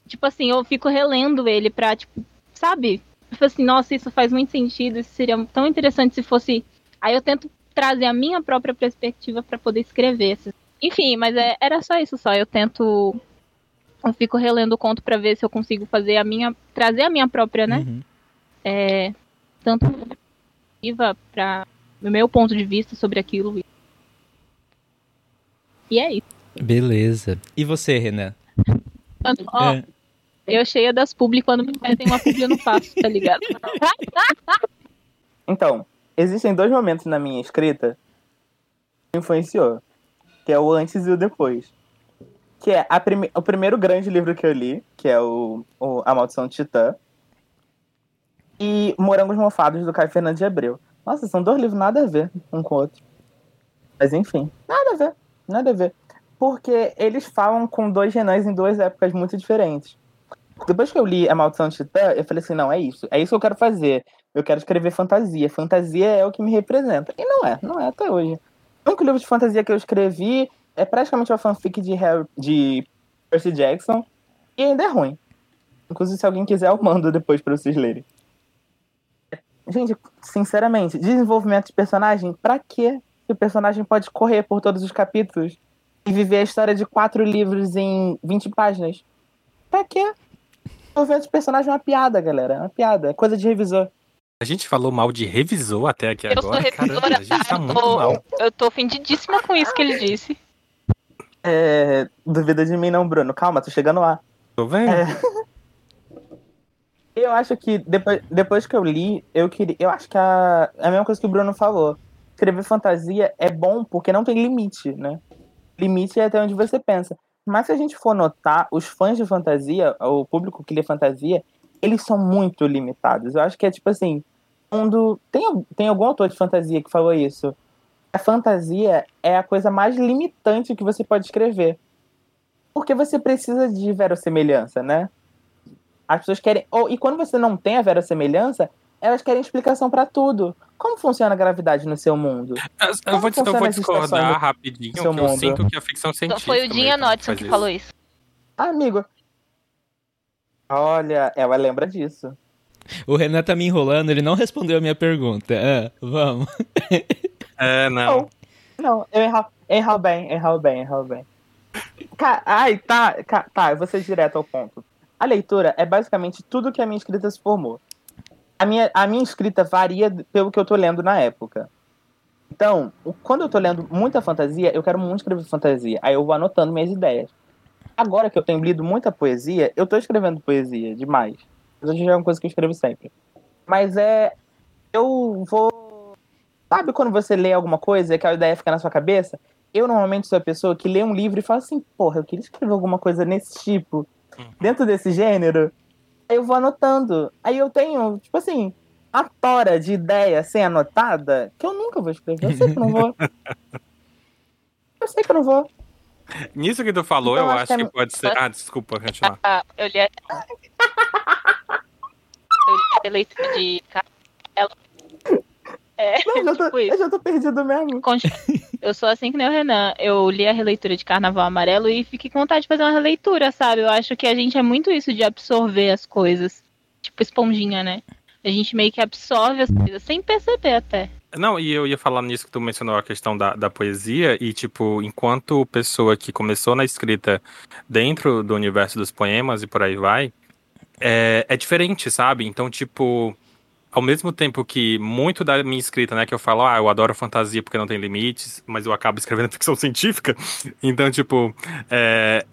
Tipo assim, eu fico relendo ele pra, tipo, sabe? Tipo assim, nossa, isso faz muito sentido, isso seria tão interessante se fosse. Aí eu tento trazer a minha própria perspectiva pra poder escrever. Enfim, mas é- era só isso só. Eu tento. Eu fico relendo o conto pra ver se eu consigo fazer a minha. trazer a minha própria, né? Uhum. É, tanto perspectiva para o meu ponto de vista sobre aquilo. E é isso. Beleza. E você, Renan? Ó, É. Eu cheia das publi, quando me pedem uma publi eu não faço, tá ligado? Então, existem dois momentos na minha escrita que influenciou. Que é o antes e o depois. Que é prime- o primeiro grande livro que eu li, que é o, o A Maldição Titã. E Morangos Mofados, do Caio Fernandes de Abreu. Nossa, são dois livros nada a ver um com o outro. Mas enfim, nada a ver, nada a ver. Porque eles falam com dois Renãs em duas épocas muito diferentes. Depois que eu li A Maldição Titã, eu falei assim, não, é isso. É isso que eu quero fazer. Eu quero escrever fantasia. Fantasia é o que me representa. E não é, não é até hoje. O único livro de fantasia que eu escrevi é praticamente uma fanfic de, Harry, de Percy Jackson e ainda é ruim. Inclusive, se alguém quiser, eu mando depois pra vocês lerem. Gente, sinceramente, desenvolvimento de personagem, pra quê? Se o personagem pode correr por todos os capítulos e viver a história de quatro livros em 20 páginas. Pra quê? Desenvolvimento de personagem é uma piada, galera. É uma piada. É coisa de revisor. A gente falou mal de revisor até aqui Eu agora. sou revisora, Caramba, a gente tá eu tô- mal. Eu tô ofendidíssima com isso que ele disse. É, duvida de mim não, Bruno. Calma, tô chegando lá. Tô vendo? É. Eu acho que depois, depois que eu li, eu queria. Eu acho que a, é a mesma coisa que o Bruno falou. Escrever fantasia é bom porque não tem limite, né? Limite é até onde você pensa. Mas se a gente for notar, os fãs de fantasia, o público que lê fantasia, eles são muito limitados. Eu acho que é tipo assim. Quando, tem, tem algum autor de fantasia que falou isso. A fantasia é a coisa mais limitante que você pode escrever. Porque você precisa de verossemelhança, né? As pessoas querem. Ou, e quando você não tem a verossemelhança, elas querem explicação pra tudo. Como funciona a gravidade no seu mundo? Eu, eu vou, eu vou discordar rapidinho, que seu eu mundo? sinto que a ficção Então científica. foi o Dinha meio que isso. falou isso. Ah, amigo. Olha, ela lembra disso. O Renan tá me enrolando, ele não respondeu a minha pergunta. Ah, vamos. É, não. Não, eu erro, erro bem, erro bem, erro bem. Ca- Ai, tá, ca- tá, eu vou ser direto ao ponto. A leitura é basicamente tudo que a minha escrita se formou. A minha, a minha escrita varia pelo que eu tô lendo na época. Então, quando eu tô lendo muita fantasia, eu quero muito escrever fantasia. Aí eu vou anotando minhas ideias. Agora que eu tenho lido muita poesia, eu tô escrevendo poesia demais. Isso já é uma coisa que eu escrevo sempre. Mas é. Eu vou. Sabe quando você lê alguma coisa e aquela ideia fica na sua cabeça? Eu normalmente sou a pessoa que lê um livro e fala assim, porra, eu queria escrever alguma coisa nesse tipo, dentro desse gênero. Aí eu vou anotando. Aí eu tenho, tipo assim, a tora de ideia sem anotada que eu nunca vou escrever. Eu sei que eu não vou. Eu sei que eu não vou. Nisso que tu falou, Então, eu acho que que é- pode ser. Ah, desculpa, continuar. Ah, eu li a... eu li a leitura de Ela... É, Não, eu, já tô, tipo eu já tô perdido mesmo. Eu sou assim que nem o Renan. Eu li a releitura de Carnaval Amarelo e fiquei com vontade de fazer uma releitura, sabe? Eu acho que a gente é muito isso de absorver as coisas. Tipo esponjinha, né? A gente meio que absorve as coisas sem perceber até. Não, e eu ia falar nisso que tu mencionou a questão da, da poesia, e tipo, enquanto pessoa que começou na escrita dentro do universo dos poemas e por aí vai, é, é diferente, sabe? Então, tipo, ao mesmo tempo que muito da minha escrita, né, que eu falo, ah, eu adoro fantasia porque não tem limites, mas eu acabo escrevendo ficção científica, então, tipo, é,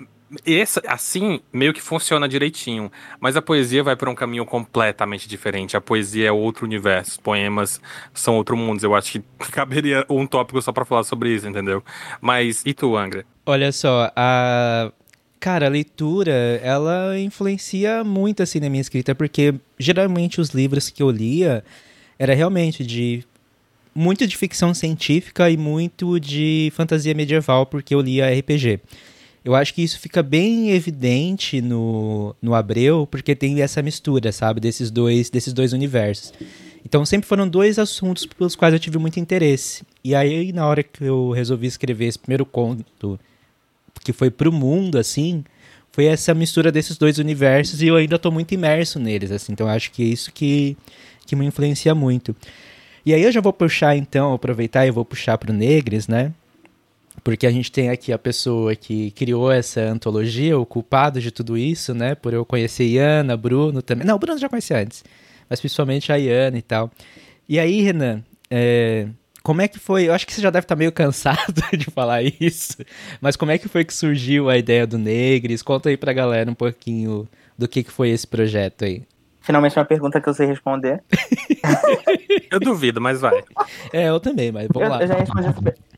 esse, assim, meio que funciona direitinho. Mas a poesia vai para um caminho completamente diferente. A poesia é outro universo. Poemas são outro mundo. Eu acho que caberia um tópico só para falar sobre isso, entendeu? Mas e tu, Angra? Olha só, a. Cara, a leitura, ela influencia muito assim na minha escrita, porque geralmente os livros que eu lia era realmente de muito de ficção científica e muito de fantasia medieval, porque eu lia RPG. Eu acho que isso fica bem evidente no, no Abreu, porque tem essa mistura, sabe, desses dois, desses dois universos. Então sempre foram dois assuntos pelos quais eu tive muito interesse. E aí, na hora que eu resolvi escrever esse primeiro conto, que foi pro mundo, assim, foi essa mistura desses dois universos e eu ainda tô muito imerso neles, assim. Então acho que é isso que, que me influencia muito. E aí eu já vou puxar, então, aproveitar e vou puxar pro Negres, né? Porque a gente tem aqui a pessoa que criou essa antologia, o culpado de tudo isso, né? Por eu conhecer Iana, Bruno também. Não, o Bruno já conhecia antes, mas principalmente a Iana e tal. E aí, Renan, é, como é que foi? Eu acho que você já deve estar meio cansado de falar isso, mas como é que foi que surgiu a ideia do Negres? Conta aí pra galera um pouquinho do que, que foi esse projeto aí. Finalmente uma pergunta que eu sei responder. Eu duvido, mas vai. É, eu também, mas vamos Eu, lá. eu já respondi,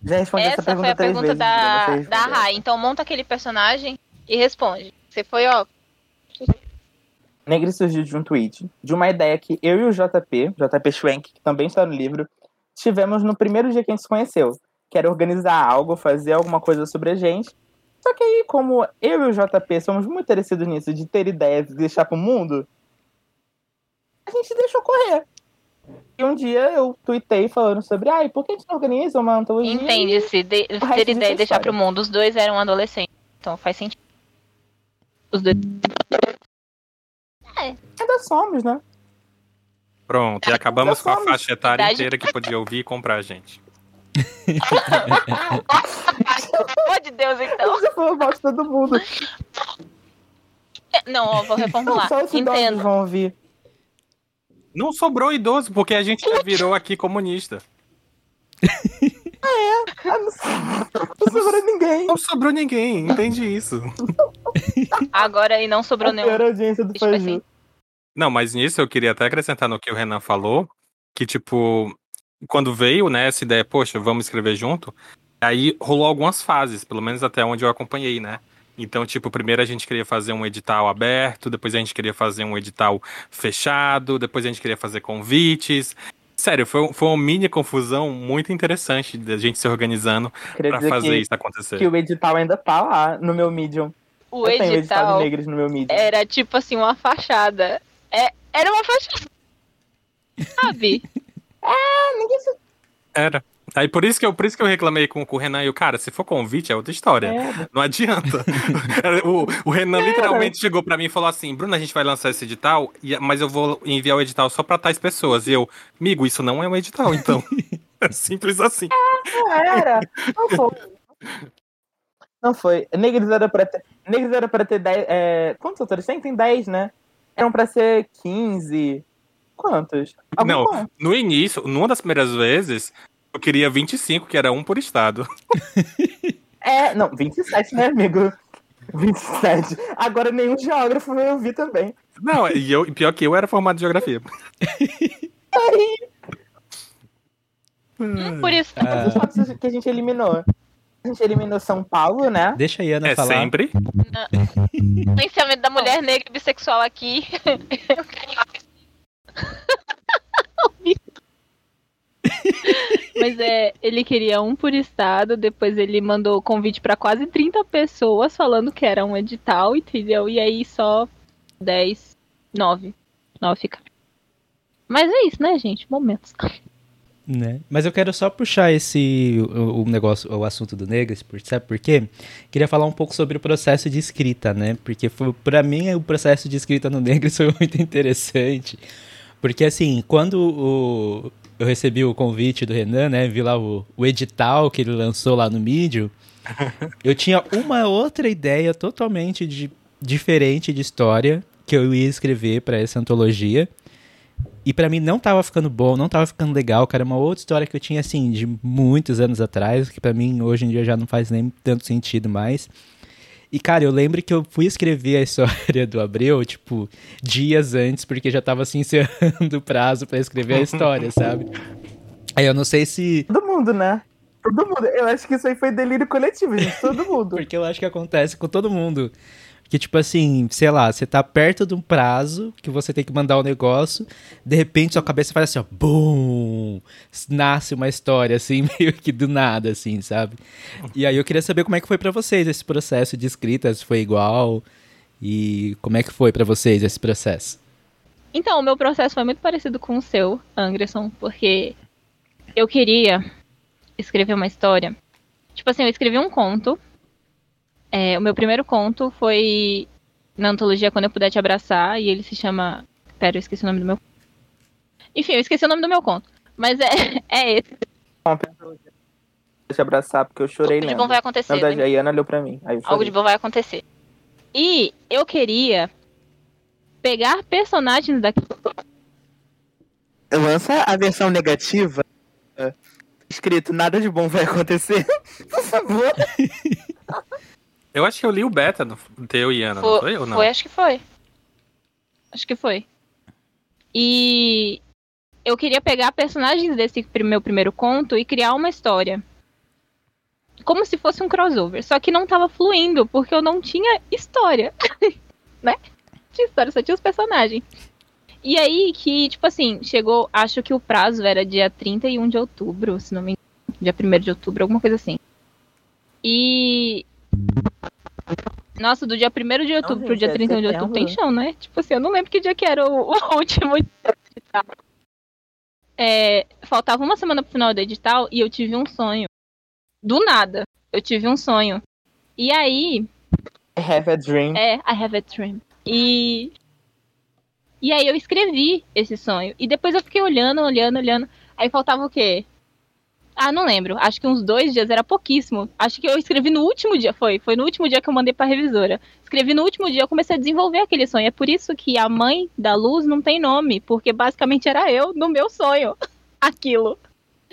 já respondi essa Essa pergunta foi a três pergunta vezes. da, da. Rai. Então monta aquele personagem e responde. Você foi, ó. Negri surgiu de um tweet, de uma ideia que eu e o JP, JP Schwenk, que também está no livro, tivemos no primeiro dia que a gente se conheceu, que era organizar algo, fazer alguma coisa sobre a gente. Só que aí, como eu e o JP somos muito parecidos nisso, de ter ideias e deixar pro mundo, a gente deixou correr. E um dia eu tuitei falando sobre, ai, por que a gente não organiza uma antologia? Entende-se, de, ter ideia é e deixar história. pro mundo. Os dois eram adolescentes, então faz sentido. Os dois. Ainda somos, né? Pronto, e acabamos com a faixa etária inteira que podia ouvir e comprar a gente. Pô de Deus, então. Você falou mal de todo mundo. Não, ó, vou reformular. Só os idosos Entendo. vão ouvir. Não sobrou idoso, porque a gente já virou aqui comunista. Ah, não, não sobrou ninguém. Não sobrou ninguém, entende isso. Agora aí não sobrou A nenhum. pior audiência do Tipo assim. Não, mas nisso eu queria até acrescentar no que o Renan falou, que tipo, quando veio, né, essa ideia, poxa, vamos escrever junto, aí rolou algumas fases, pelo menos até onde eu acompanhei, né? Então, tipo, primeiro a gente queria fazer um edital aberto, depois a gente queria fazer um edital fechado, depois a gente queria fazer convites. Sério, foi, foi uma mini confusão muito interessante da gente se organizando dizer fazer que, isso acontecer. que o edital ainda tá lá no meu Medium. O eu tenho o edital edital de negros no meu Medium. era tipo assim, uma fachada. É, era uma fachada. Sabe? Ah, ninguém se... Era. Aí por isso que eu, por isso que eu reclamei com, com o Renan e o cara, se for convite é outra história. É, Não adianta. o, o Renan literalmente chegou pra mim e falou assim: Bruno, a gente vai lançar esse edital, mas eu vou enviar o edital só pra tais pessoas. E eu, amigo, isso não é um edital, então. é simples assim. não era. Não foi. Não foi. Negros era pra ter. Negros era pra ter 10. É... Quantos autores tem? Tem 10, né? Eram pra ser 15. Quantos? Algum Não, bom. no início, numa das primeiras vezes, eu queria 25, que era um por estado. É, não, 27, né, amigo? 27. Agora nenhum geógrafo vai ouvir também. Não, e eu, pior que eu era formado em geografia. Um por isso. Ah, Os fatos que a gente eliminou. A gente eliminou São Paulo, né? deixa a Iana É falar. sempre. Silenciamento da mulher negra e bissexual aqui. Mas é, ele queria um por estado, depois ele mandou convite pra quase 30 pessoas falando que era um edital, entendeu? E aí só 10, 9. 9 ficaram. Mas é isso, né, gente? Momentos. Né? Mas eu quero só puxar esse o, o negócio, o assunto do Negras, por- sabe por quê? Queria falar um pouco sobre o processo de escrita, né? Porque foi para mim o processo de escrita no Negras foi muito interessante. Porque assim, quando o- eu recebi o convite do Renan, né, vi lá o, o edital que ele lançou lá no Medium, eu tinha uma outra ideia totalmente de- diferente de história que eu ia escrever para essa antologia. E pra mim não tava ficando bom, não tava ficando legal, cara. É uma outra história que eu tinha, assim, de muitos anos atrás, que pra mim hoje em dia já não faz nem tanto sentido mais. E, cara, eu lembro que eu fui escrever a história do Abreu, tipo, dias antes, porque já tava se encerrando o prazo pra escrever a história, sabe? Aí eu não sei se. Todo mundo, né? Todo mundo. Eu acho que isso aí foi delírio coletivo, gente. Todo mundo. Porque eu acho que acontece com todo mundo. Que, tipo assim, sei lá, você tá perto de um prazo que você tem que mandar o negócio, de repente sua cabeça faz assim, ó, BUM! Nasce uma história, assim, meio que do nada, assim, sabe? E aí eu queria saber como é que foi pra vocês esse processo de escrita, se foi igual, e como é que foi pra vocês esse processo? Então, o meu processo foi muito parecido com o seu, Anderson, porque eu queria escrever uma história. Tipo assim, eu escrevi um conto. É, o meu primeiro conto foi na antologia Quando Eu Puder Te Abraçar, e ele se chama. Pera, eu esqueci o nome do meu. Enfim, eu esqueci o nome do meu conto. Mas é, é esse. Deixa eu abraçar, porque eu chorei Algo de lendo. bom vai Na acontecer. verdade, né? a Iana olhou pra mim. Aí eu Algo de bom vai acontecer. E eu queria pegar personagens daqui. Lança a versão negativa. Escrito, nada de bom vai acontecer. Por favor. Eu acho que eu li o beta no teu, Iana, não Foi, foi eu? Não. foi, acho que foi. Acho que foi. E eu queria pegar personagens desse meu primeiro conto e criar uma história. Como se fosse um crossover. Só que não tava fluindo, porque eu não tinha história. né? Tinha história, só tinha os personagens. E aí que, tipo assim, chegou. Acho que o prazo era dia 31 de outubro, se não me engano. Dia 1 de outubro, alguma coisa assim. E. Nossa, do dia 1 de outubro pro gente, dia é 31 de outubro tem chão, né? Tipo assim, eu não lembro que dia que era o, o último dia. é, faltava uma semana pro final do edital e eu tive um sonho. Do nada, eu tive um sonho. E aí. I have a dream. É, I have a dream. E. E aí eu escrevi esse sonho. E depois eu fiquei olhando, olhando, olhando. Aí faltava o quê? Ah, não lembro. Acho que uns dois dias, era pouquíssimo. Acho que eu escrevi no último dia, foi. Foi no último dia que eu mandei pra revisora. Escrevi no último dia, eu comecei a desenvolver aquele sonho. É por isso que a mãe da luz não tem nome, porque basicamente era eu no meu sonho. Aquilo.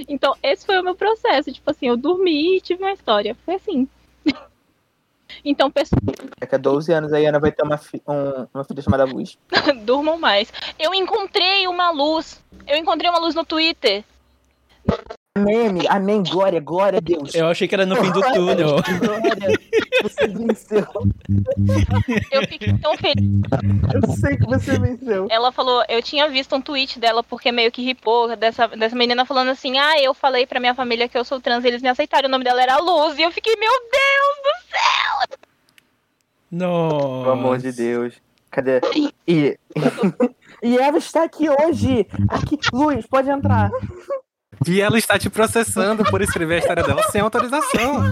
Então, esse foi o meu processo. Tipo assim, eu dormi e tive uma história. Foi assim. então, pessoal. Daqui a 12 anos aí a Ana vai ter uma, fi um, uma filha chamada Luz. Durmam mais. Eu encontrei uma luz. Eu encontrei uma luz no Twitter. Amém, amém, glória, glória a Deus. Eu achei que era no fim do túnel. Glória, você venceu. Eu fiquei tão feliz. Eu sei que você venceu. Ela falou, eu tinha visto um tweet dela porque meio que ripou dessa, dessa menina falando assim: "Ah, eu falei pra minha família que eu sou trans, e eles me aceitaram, o nome dela era Luz". E eu fiquei, meu Deus do céu. Nossa. Pelo amor de Deus. Cadê? E, e ela está aqui hoje. Aqui, Luz, pode entrar. E ela está te processando por escrever a história dela sem autorização.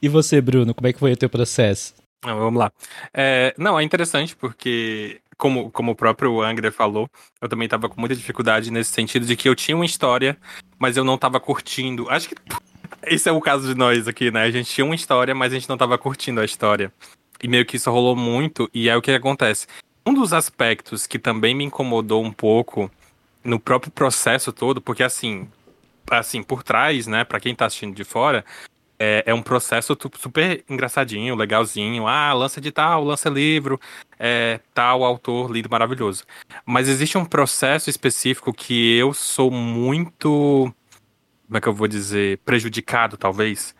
E você, Bruno, como é que foi o teu processo? Não, vamos lá. É, não, é interessante porque, como, como o próprio Angra falou, eu também estava com muita dificuldade nesse sentido de que eu tinha uma história, mas eu não estava curtindo. Acho que esse é o caso de nós aqui, né? A gente tinha uma história, mas a gente não estava curtindo a história. E meio que isso rolou muito, e é o que acontece. Um dos aspectos que também me incomodou um pouco no próprio processo todo, porque assim, assim, por trás, né, para quem tá assistindo de fora, é, é, um processo super engraçadinho, legalzinho. Ah, lança de tal, lança livro, é, tal autor, lindo, maravilhoso. Mas existe um processo específico que eu sou muito. Como é que eu vou dizer? Prejudicado, talvez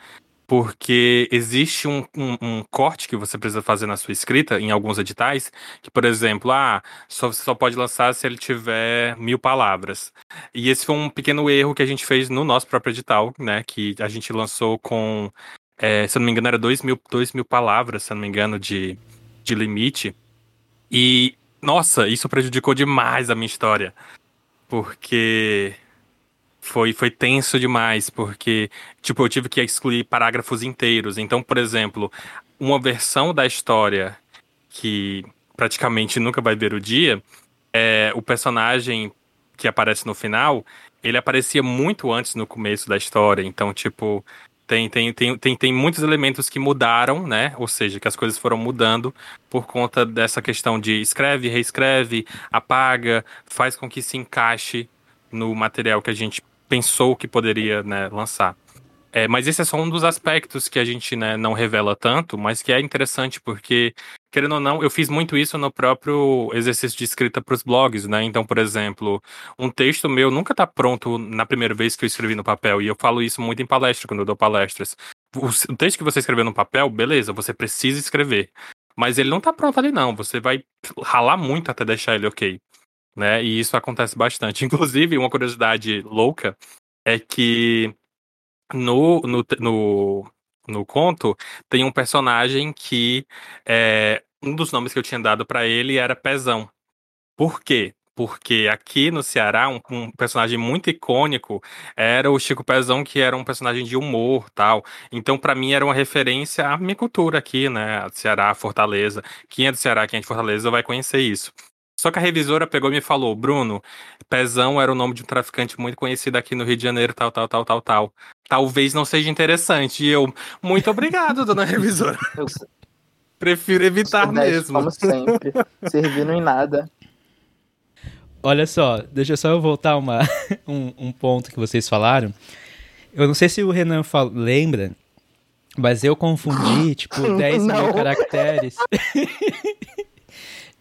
porque existe um, um, um, corte que você precisa fazer na sua escrita em alguns editais, que, por exemplo, ah, só, você só pode lançar se ele tiver mil palavras. E esse foi um pequeno erro que a gente fez no nosso próprio edital, né? Que a gente lançou com, é, se eu não me engano, era dois mil, dois mil palavras, se eu não me engano, de, de limite. E, nossa, isso prejudicou demais a minha história. Porque foi, foi tenso demais, porque, tipo, eu tive que excluir parágrafos inteiros. Então, por exemplo, uma versão da história que praticamente nunca vai ver o dia, é o personagem que aparece no final, ele aparecia muito antes no começo da história. Então, tipo, tem, tem, tem, tem, tem muitos elementos que mudaram, né? Ou seja, que as coisas foram mudando por conta dessa questão de escreve, reescreve, apaga, faz com que se encaixe no material que a gente pensou que poderia né, lançar. É, mas esse é só um dos aspectos que a gente né, não revela tanto, mas que é interessante porque, querendo ou não, eu fiz muito isso no próprio exercício de escrita para os blogs, né? Então, por exemplo, um texto meu nunca está pronto na primeira vez que eu escrevi no papel, e eu falo isso muito em palestra, quando eu dou palestras. O texto que você escreveu no papel, beleza, você precisa escrever. Mas ele não está pronto ali, não. Você vai ralar muito até deixar ele ok né? E isso acontece bastante. Inclusive, uma curiosidade louca é que no, no, no, no conto tem um personagem que é, um dos nomes que eu tinha dado para ele era Pezão. Por quê? Porque aqui no Ceará, um, um, personagem muito icônico era o Chico Pezão, que era um personagem de humor tal. Então, para mim, era uma referência à minha cultura aqui, né? Ceará, Fortaleza. Quem é do Ceará, quem é de Fortaleza, vai conhecer isso. Só que a revisora pegou e me falou, Bruno, Pezão era o nome de um traficante muito conhecido aqui no Rio de Janeiro, tal, tal, tal, tal, tal. Talvez não seja interessante. E eu, muito obrigado, dona revisora. Eu... Prefiro evitar mesmo. Como sempre, servindo em nada. Olha só, deixa só eu voltar uma, um, um ponto que vocês falaram. Eu não sei se o Renan lembra, mas eu confundi, tipo, 10 mil caracteres.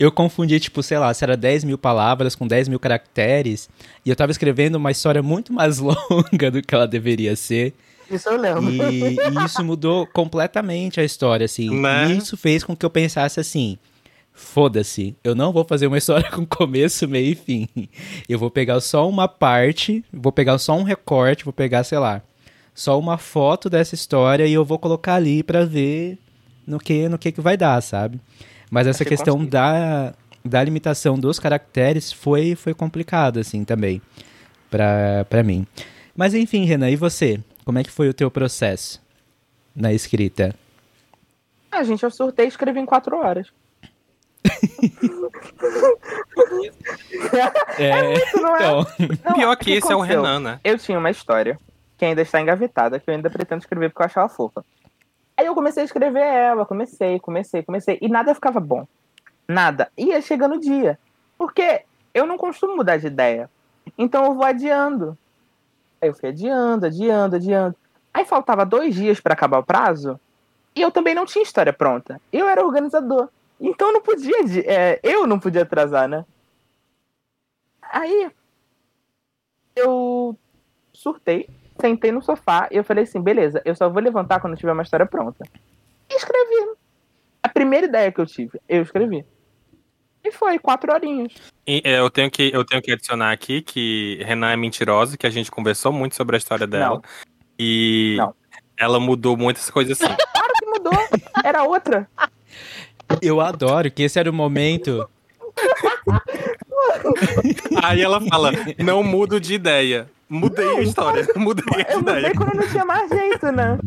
Eu confundi, tipo, sei lá, se era 10 mil palavras com 10 mil caracteres, e eu tava escrevendo uma história muito mais longa do que ela deveria ser. Isso eu lembro. E, e isso mudou completamente a história, assim. Né? E isso fez com que eu pensasse assim: foda-se, eu não vou fazer uma história com começo, meio e fim. Eu vou pegar só uma parte, vou pegar só um recorte, vou pegar, sei lá, só uma foto dessa história e eu vou colocar ali para ver no que, no que, que vai dar, sabe? Mas essa Achei questão da, da limitação dos caracteres foi, foi complicada, assim, também, pra, pra mim. Mas enfim, Renan, e você? Como é que foi o teu processo na escrita? Ah, gente, eu surtei e escrevi em quatro horas. É, Não é? então, Não, Pior o que esse é o aconteceu? Renan, né? Eu tinha uma história que ainda está engavetada, que eu ainda pretendo escrever porque eu achava fofa. Aí eu comecei a escrever ela, comecei, comecei, comecei, e nada ficava bom. Nada. Ia chegando o dia. Porque eu não costumo mudar de ideia. Então eu vou adiando. Aí eu fui adiando, adiando, adiando. Aí faltava dois dias para acabar o prazo. E eu também não tinha história pronta. Eu era organizador. Então não podia. é, eu não podia atrasar, né? Aí eu surtei, sentei no sofá e eu falei assim: beleza, eu só vou levantar quando tiver uma história pronta. E escrevi. A primeira ideia que eu tive, eu escrevi. E foi, quatro horinhas. E, é, eu, tenho que, eu tenho que adicionar aqui que Renan é mentirosa, que a gente conversou muito sobre a história dela. Não. E Não. ela mudou muitas coisas assim. Claro que mudou. Era outra. eu adoro que esse era o momento. Aí ela fala: não mudo de ideia. Mudei a história, mudei a Eu mudei quando não tinha mais jeito, né?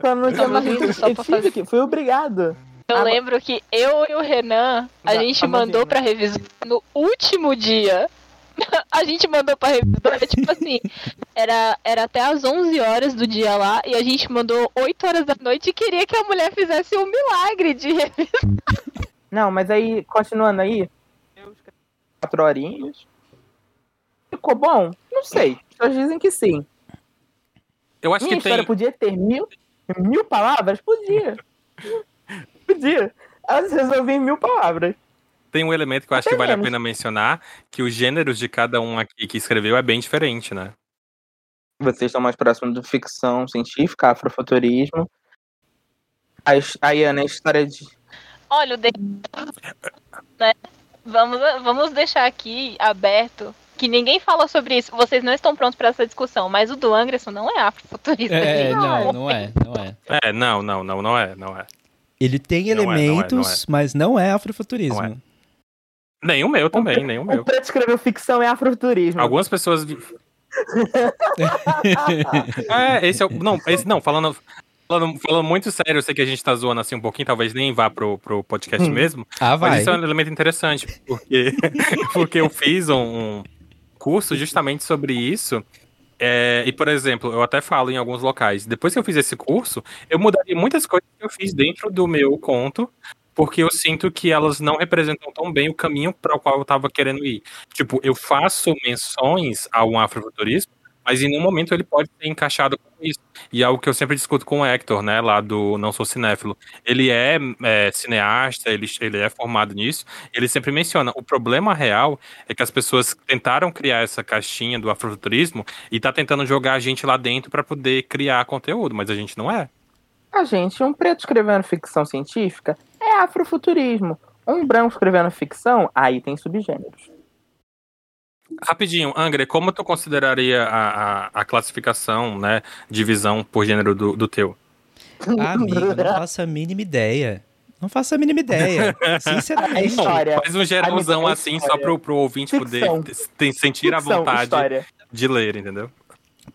Quando não tinha mais jeito. só Eu pra tive fazer- que, fui obrigado. Eu Ah, lembro que eu e o Renan, a Já, gente tá mandou novinho, pra revisar no último dia. A gente mandou pra revisar, tipo assim, era, era até às 11 horas do dia lá, e a gente mandou 8 horas da noite e queria que a mulher fizesse um milagre de revisar. Não, mas aí, continuando aí, eu escrevi quatro horinhas. Ficou bom? Não sei. As pessoas dizem que sim. Eu acho Minha que história tem. podia ter mil, mil palavras? Podia. podia. Elas resolviam em mil palavras. Tem um elemento que eu acho Até que vale a menos. pena mencionar, que os gêneros de cada um aqui que escreveu é bem diferente, né? Vocês estão mais próximos do ficção científica, afrofuturismo. A, a Iana, a história de. Olha, o de... né? vamos, vamos deixar aqui aberto que ninguém fala sobre isso. Vocês não estão prontos pra essa discussão, mas o do Anderson não é afrofuturista. É, gente. não, não é, não é. É, não, não, não, não é, não é. Ele tem Não é, não é, elementos, não é. mas não é afrofuturismo. Não Nem o meu também, nem o O meu. Preto escreveu ficção é afrofuturismo. Algumas pessoas. É, esse é o. Não, esse não, falando. Falando, falando muito sério, eu sei que a gente tá zoando assim um pouquinho, talvez nem vá pro, pro podcast Hum. mesmo. Ah, vai. Mas isso é um elemento interessante, porque, porque eu fiz um curso justamente sobre isso. é, e, por exemplo, eu até falo em alguns locais, depois que eu fiz esse curso, eu mudaria muitas coisas que eu fiz dentro do meu conto, porque eu sinto que elas não representam tão bem o caminho para o qual eu estava querendo ir. Tipo, eu faço menções ao afrofuturismo, mas em nenhum momento ele pode ser encaixado com isso. E é algo que eu sempre discuto com o Hector, né, lá do Não Sou Cinéfilo. Ele é, é, cineasta, ele, ele é formado nisso, ele sempre menciona, o problema real é que as pessoas tentaram criar essa caixinha do afrofuturismo e tá tentando jogar a gente lá dentro para poder criar conteúdo, mas a gente não é. A gente, um preto escrevendo ficção científica é afrofuturismo. Um branco escrevendo ficção, aí tem subgêneros. Rapidinho, Angre, como tu consideraria a, a, a classificação, né, divisão por gênero do, do teu? Ah, amigo, não faço a mínima ideia. Não faço a mínima ideia. É Sinceramente. história. Faz um geralzão é assim, só pro, pro ouvinte Ficção. poder te- sentir a Ficção, vontade história. de ler, entendeu?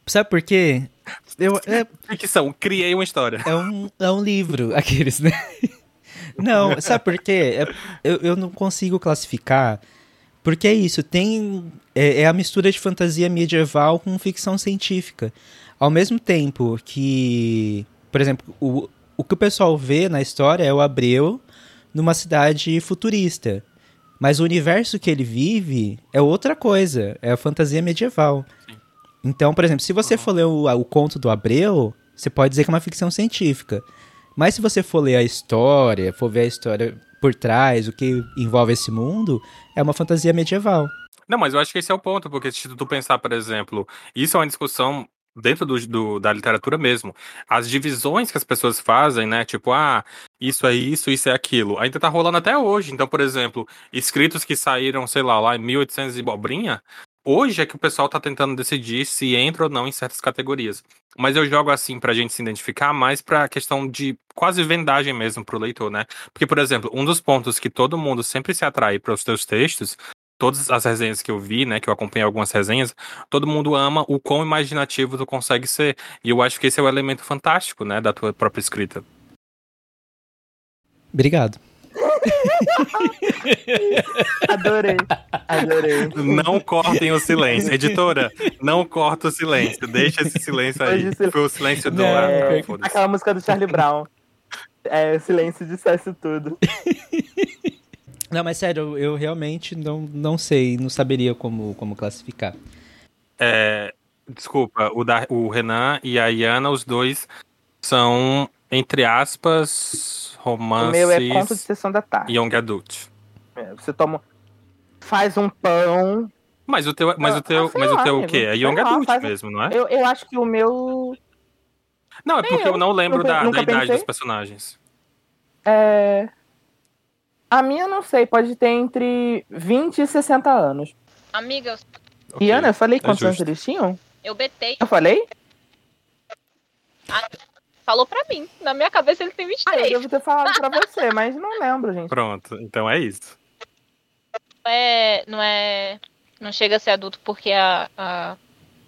Sabe por quê? Eu, é, Ficção, criei uma história. é, um, é um livro, aqueles, né? Não, sabe por quê? É- eu, eu não consigo classificar. Porque é isso, tem. É, é a mistura de fantasia medieval com ficção científica. Ao mesmo tempo que. Por exemplo, o, o que o pessoal vê na história é o Abreu numa cidade futurista. Mas o universo que ele vive é outra coisa, é a fantasia medieval. Então, por exemplo, se você for ler o, o conto do Abreu, você pode dizer que é uma ficção científica. Mas se você for ler a história, for ver a história por trás, o que envolve esse mundo, é uma fantasia medieval. Não, mas eu acho que esse é o ponto, porque se tu pensar, por exemplo, isso é uma discussão dentro do, do- da literatura mesmo. As divisões que as pessoas fazem, né? Tipo, ah, isso é isso, isso é aquilo. Ainda tá rolando até hoje. Então, por exemplo, escritos que saíram, sei lá, lá em 1800 e bobrinha, Hoje é que o pessoal tá tentando decidir se entra ou não em certas categorias. Mas eu jogo assim pra gente se identificar mais pra questão de quase vendagem mesmo pro leitor, né? Porque, por exemplo, um dos pontos que todo mundo sempre se atrai para os teus textos, todas as resenhas que eu vi, né, que eu acompanhei algumas resenhas, todo mundo ama o quão imaginativo tu consegue ser. E eu acho que esse é o elemento fantástico, né, da tua própria escrita. Obrigado. Adorei. Adorei. Não cortem o silêncio. Editora, não corta o silêncio. Deixa esse silêncio aí. Hoje Foi o silêncio do ar. É, aquela música do Charlie Brown. É, o silêncio dissesse tudo. Não, mas sério, eu, eu realmente não, não sei, não saberia como, como classificar. É, desculpa, o, da, o Renan e a Iana, os dois são, entre aspas, O meu é conto de sessão da tarde. young adult. É, Você toma. Faz um pão. Mas o teu, mas Ah, o teu, ah, mas o lá, teu o amigo. quê? É young lá, adult faz- mesmo, não é? Eu, eu acho que o meu. Não, é porque eu, eu não lembro nunca- da, da idade pensei. dos personagens. É... A minha, não sei, pode ter entre 20 e 60 anos. Amiga, Ok. Iana, eu falei quantos anos justo. eles tinham? eu betei. Eu falei? Falou pra mim. Na minha cabeça ele tem Ah, eu 23. devo ter falado pra você, mas não lembro, gente. Pronto, então é isso. Não é, não é. Não chega a ser adulto porque a, a,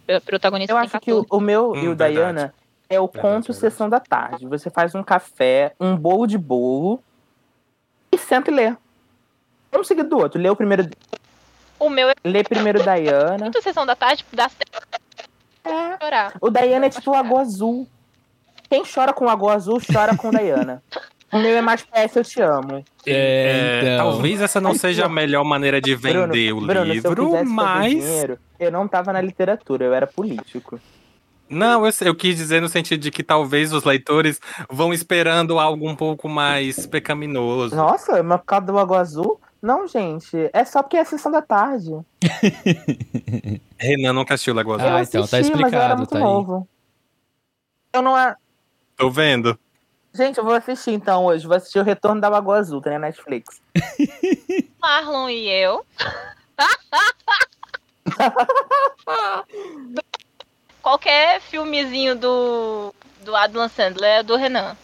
a protagonista Eu tem acho que o, 14. o meu Hum, e o da verdade. Iana é o Verdade, conto verdade. sessão da tarde. Você faz um café, um bolo de bolo e senta e lê. Um seguido do outro. Lê o primeiro, O meu é lê primeiro da Iana. muito sessão da tarde, dá É. chorar. O Dayana é tipo Lagoa Azul. Quem chora com Lagoa Azul, chora com Dayana. O meu é mais PS, eu te amo. É, então. Talvez essa não seja a Bruno, melhor maneira de vender o Bruno, se eu livro, fazer mas. dinheiro, eu não tava na literatura, eu era político. Não, eu, eu quis dizer no sentido de que talvez os leitores vão esperando algo um pouco mais pecaminoso. Nossa, mas por causa do Lagoa Azul? Não, gente. É só porque é sessão da tarde. Renan nunca assistiu Lagoa Azul. Ah, eu então, tá assisti, mas eu era explicado, muito tá aí. novo. Eu não é. Tô vendo. Gente, eu vou assistir então hoje. Vou assistir o Retorno da Lagoa Azul, tem na Netflix. Marlon e eu. Qualquer filmezinho do, do Adam Sandler é do Renan.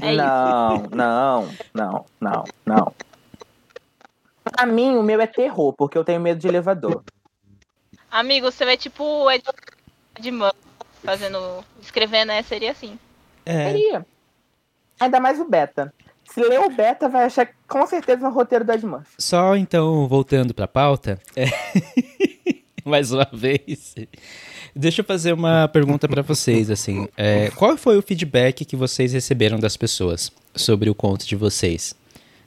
É isso. não, não, não, não, não. Pra mim, o meu é terror, porque eu tenho medo de elevador. Amigo, você vai tipo Ed de mão fazendo. escrevendo, né? Seria assim. É, Seria. Ainda mais o beta. Se ler o beta, vai achar com certeza no roteiro do Ed Murphy. só então, voltando pra pauta, é, mais uma vez, deixa eu fazer uma pergunta pra vocês, assim, é, qual foi o feedback que vocês receberam das pessoas sobre o conto de vocês?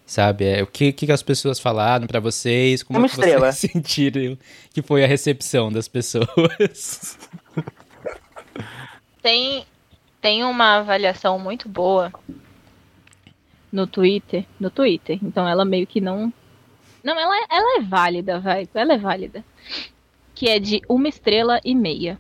Sabe, é, o que, que as pessoas falaram pra vocês, como Uma que vocês sentiram que foi a recepção das pessoas? Tem, tem uma avaliação muito boa no Twitter. No Twitter. Então ela meio que não. Não, ela, é- ela é válida, vai. Ela é válida. Que é de uma estrela e meia.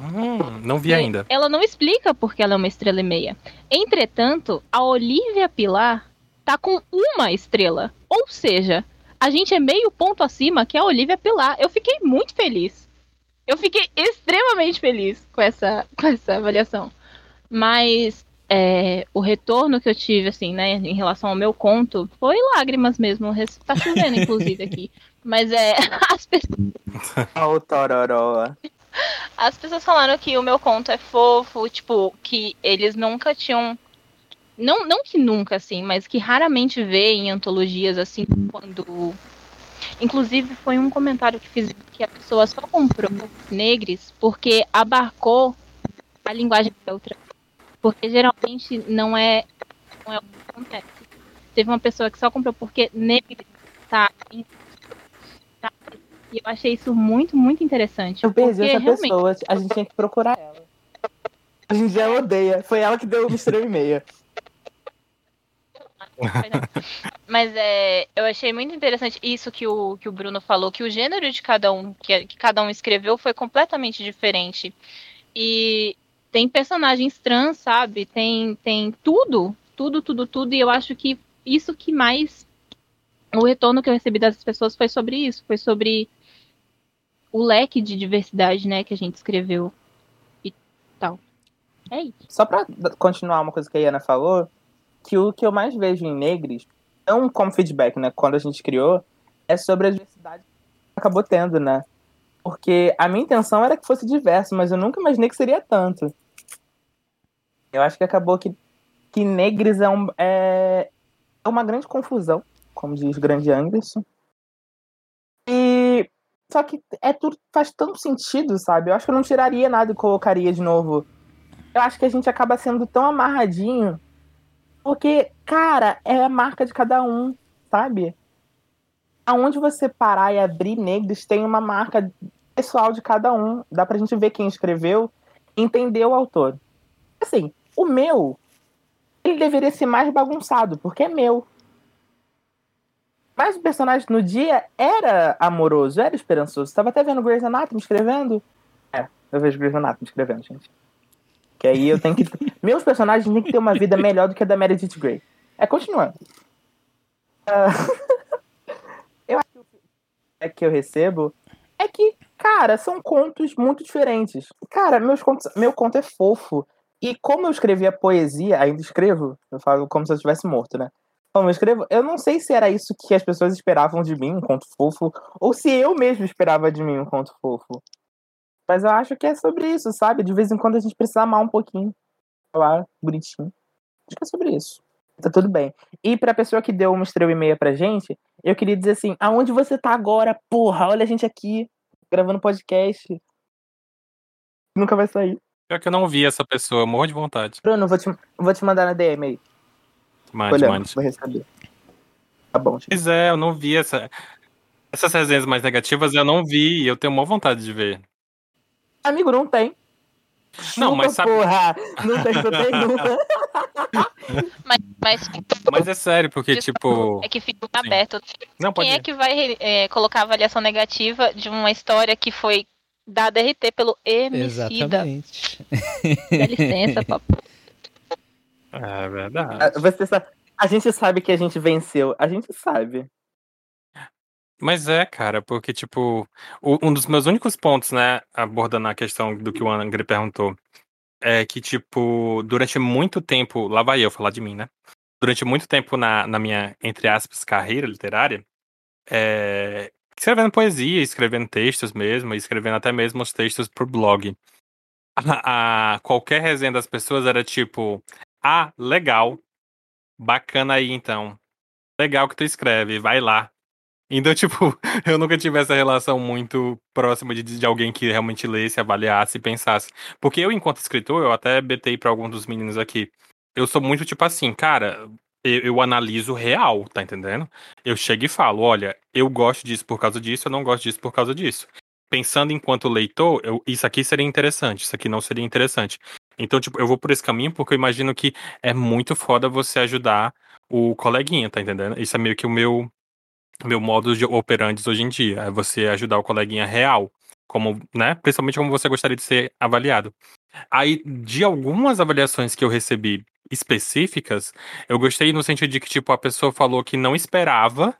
Hum, não vi E ainda. Ela não explica porque ela é uma estrela e meia. Entretanto, a Olivia Pilar tá com uma estrela. Ou seja, a gente é meio ponto acima que a Olivia Pilar. Eu fiquei muito feliz. Eu fiquei extremamente feliz com essa, com essa avaliação. Mas é, o retorno que eu tive, assim, né, em relação ao meu conto, foi lágrimas mesmo. Tá chovendo, inclusive, aqui. Mas é. As pessoas o as pessoas falaram que o meu conto é fofo, tipo, que eles nunca tinham. Não, não que nunca, assim, mas que raramente vê em antologias assim, quando. Inclusive, foi um comentário que fiz que a pessoa só comprou Negres porque abarcou a linguagem neutra. Porque geralmente não é, não é o que acontece. Teve uma pessoa que só comprou porque Negres tá em. tá- E eu achei isso muito, muito interessante. Eu perdi essa realmente pessoa. A gente tinha que procurar ela. A gente já odeia. Foi ela que deu uma estrela e meia. Mas é, eu achei muito interessante isso que o, que o Bruno falou, que o gênero de cada um, que, que cada um escreveu, foi completamente diferente. E tem personagens trans, sabe? Tem, tem tudo, tudo, tudo, tudo. E eu acho que isso que mais o retorno que eu recebi das pessoas foi sobre isso, foi sobre o leque de diversidade, né, que a gente escreveu e tal. É isso. Só pra continuar uma coisa que a Iana falou, que o que eu mais vejo em Negres, não como feedback, né, quando a gente criou, é sobre a diversidade que acabou tendo, né? Porque a minha intenção era que fosse diverso, mas eu nunca imaginei que seria tanto. Eu acho que acabou que, que Negres é, um, é, é uma grande confusão, como diz grande Anderson. E só que é tudo faz tanto sentido, sabe? Eu acho que eu não tiraria nada e colocaria de novo. Eu acho que a gente acaba sendo tão amarradinho. Porque, cara, é a marca de cada um, sabe? Aonde você parar e abrir negros tem uma marca pessoal de cada um. Dá pra gente ver quem escreveu entender o autor. Assim, o meu, ele deveria ser mais bagunçado, porque é meu. Mas o personagem no dia era amoroso, era esperançoso. Tava até vendo Grey's Anatomy escrevendo. É, eu vejo Grey's Anatomy escrevendo, gente. Que aí eu tenho que. Meus personagens têm que ter uma vida melhor do que a da Meredith Grey. É, continuando. Uh... eu acho que o é que eu recebo é que, cara, são contos muito diferentes. Cara, meus contos, meu conto é fofo. E como eu escrevi a poesia, ainda escrevo, eu falo como se eu estivesse morto, né? Como eu escrevo, eu não sei se era isso que as pessoas esperavam de mim, um conto fofo, ou se eu mesmo esperava de mim um conto fofo. Mas eu acho que é sobre isso, sabe? De vez em quando a gente precisa amar um pouquinho. Falar bonitinho. Acho que é sobre isso. Tá tudo bem. E pra pessoa que deu uma estrela e meia pra gente, eu queria dizer assim: aonde você tá agora, porra? Olha a gente aqui, gravando podcast. Nunca vai sair. Pior que eu não vi essa pessoa, morro de vontade. Bruno, vou te, vou te mandar na DM aí. Mande, Olhando, mande. vou receber. Tá bom, gente. Pois é, eu não vi essa. Essas resenhas mais negativas eu não vi e eu tenho uma vontade de ver. Amigo, não tem. Não, mas sabe- Porra, não tem, nenhuma. Mas, mas Mas é sério, porque, tipo. é que fica Sim. aberto. Não, pode Quem é ir. que vai é, colocar avaliação negativa de uma história que foi dada RT pelo Emicida? Exatamente. Dá licença, papo. É verdade. Ah, Você sabe, a gente sabe que a gente venceu. A gente sabe. Mas é, cara, porque, tipo, um dos meus únicos pontos, né, abordando a questão do que o Angry perguntou, é que, tipo, durante muito tempo, lá vai eu falar de mim, né? Durante muito tempo na, na minha, entre aspas, carreira literária, é, escrevendo poesia, escrevendo textos mesmo, escrevendo até mesmo os textos pro blog. A, a- qualquer resenha das pessoas era tipo, ah, legal, bacana aí então. Legal que tu escreve, vai lá. Então, tipo, eu nunca tive essa relação muito próxima de, de alguém que realmente lesse, avaliasse e pensasse. Porque eu, enquanto escritor, eu até betei pra alguns dos meninos aqui. Eu sou muito tipo assim, cara, eu, eu analiso real, tá entendendo? Eu chego e falo, olha, eu gosto disso por causa disso, eu não gosto disso por causa disso. Pensando enquanto leitor, eu, isso aqui seria interessante, isso aqui não seria interessante. Então, tipo, eu vou por esse caminho porque eu imagino que é muito foda você ajudar o coleguinha, tá entendendo? Isso é meio que o meu meu modo de operantes hoje em dia, é você ajudar o coleguinha real, como, né, principalmente como você gostaria de ser avaliado. Aí, de algumas avaliações que eu recebi específicas, eu gostei no sentido de que, tipo, a pessoa falou que não esperava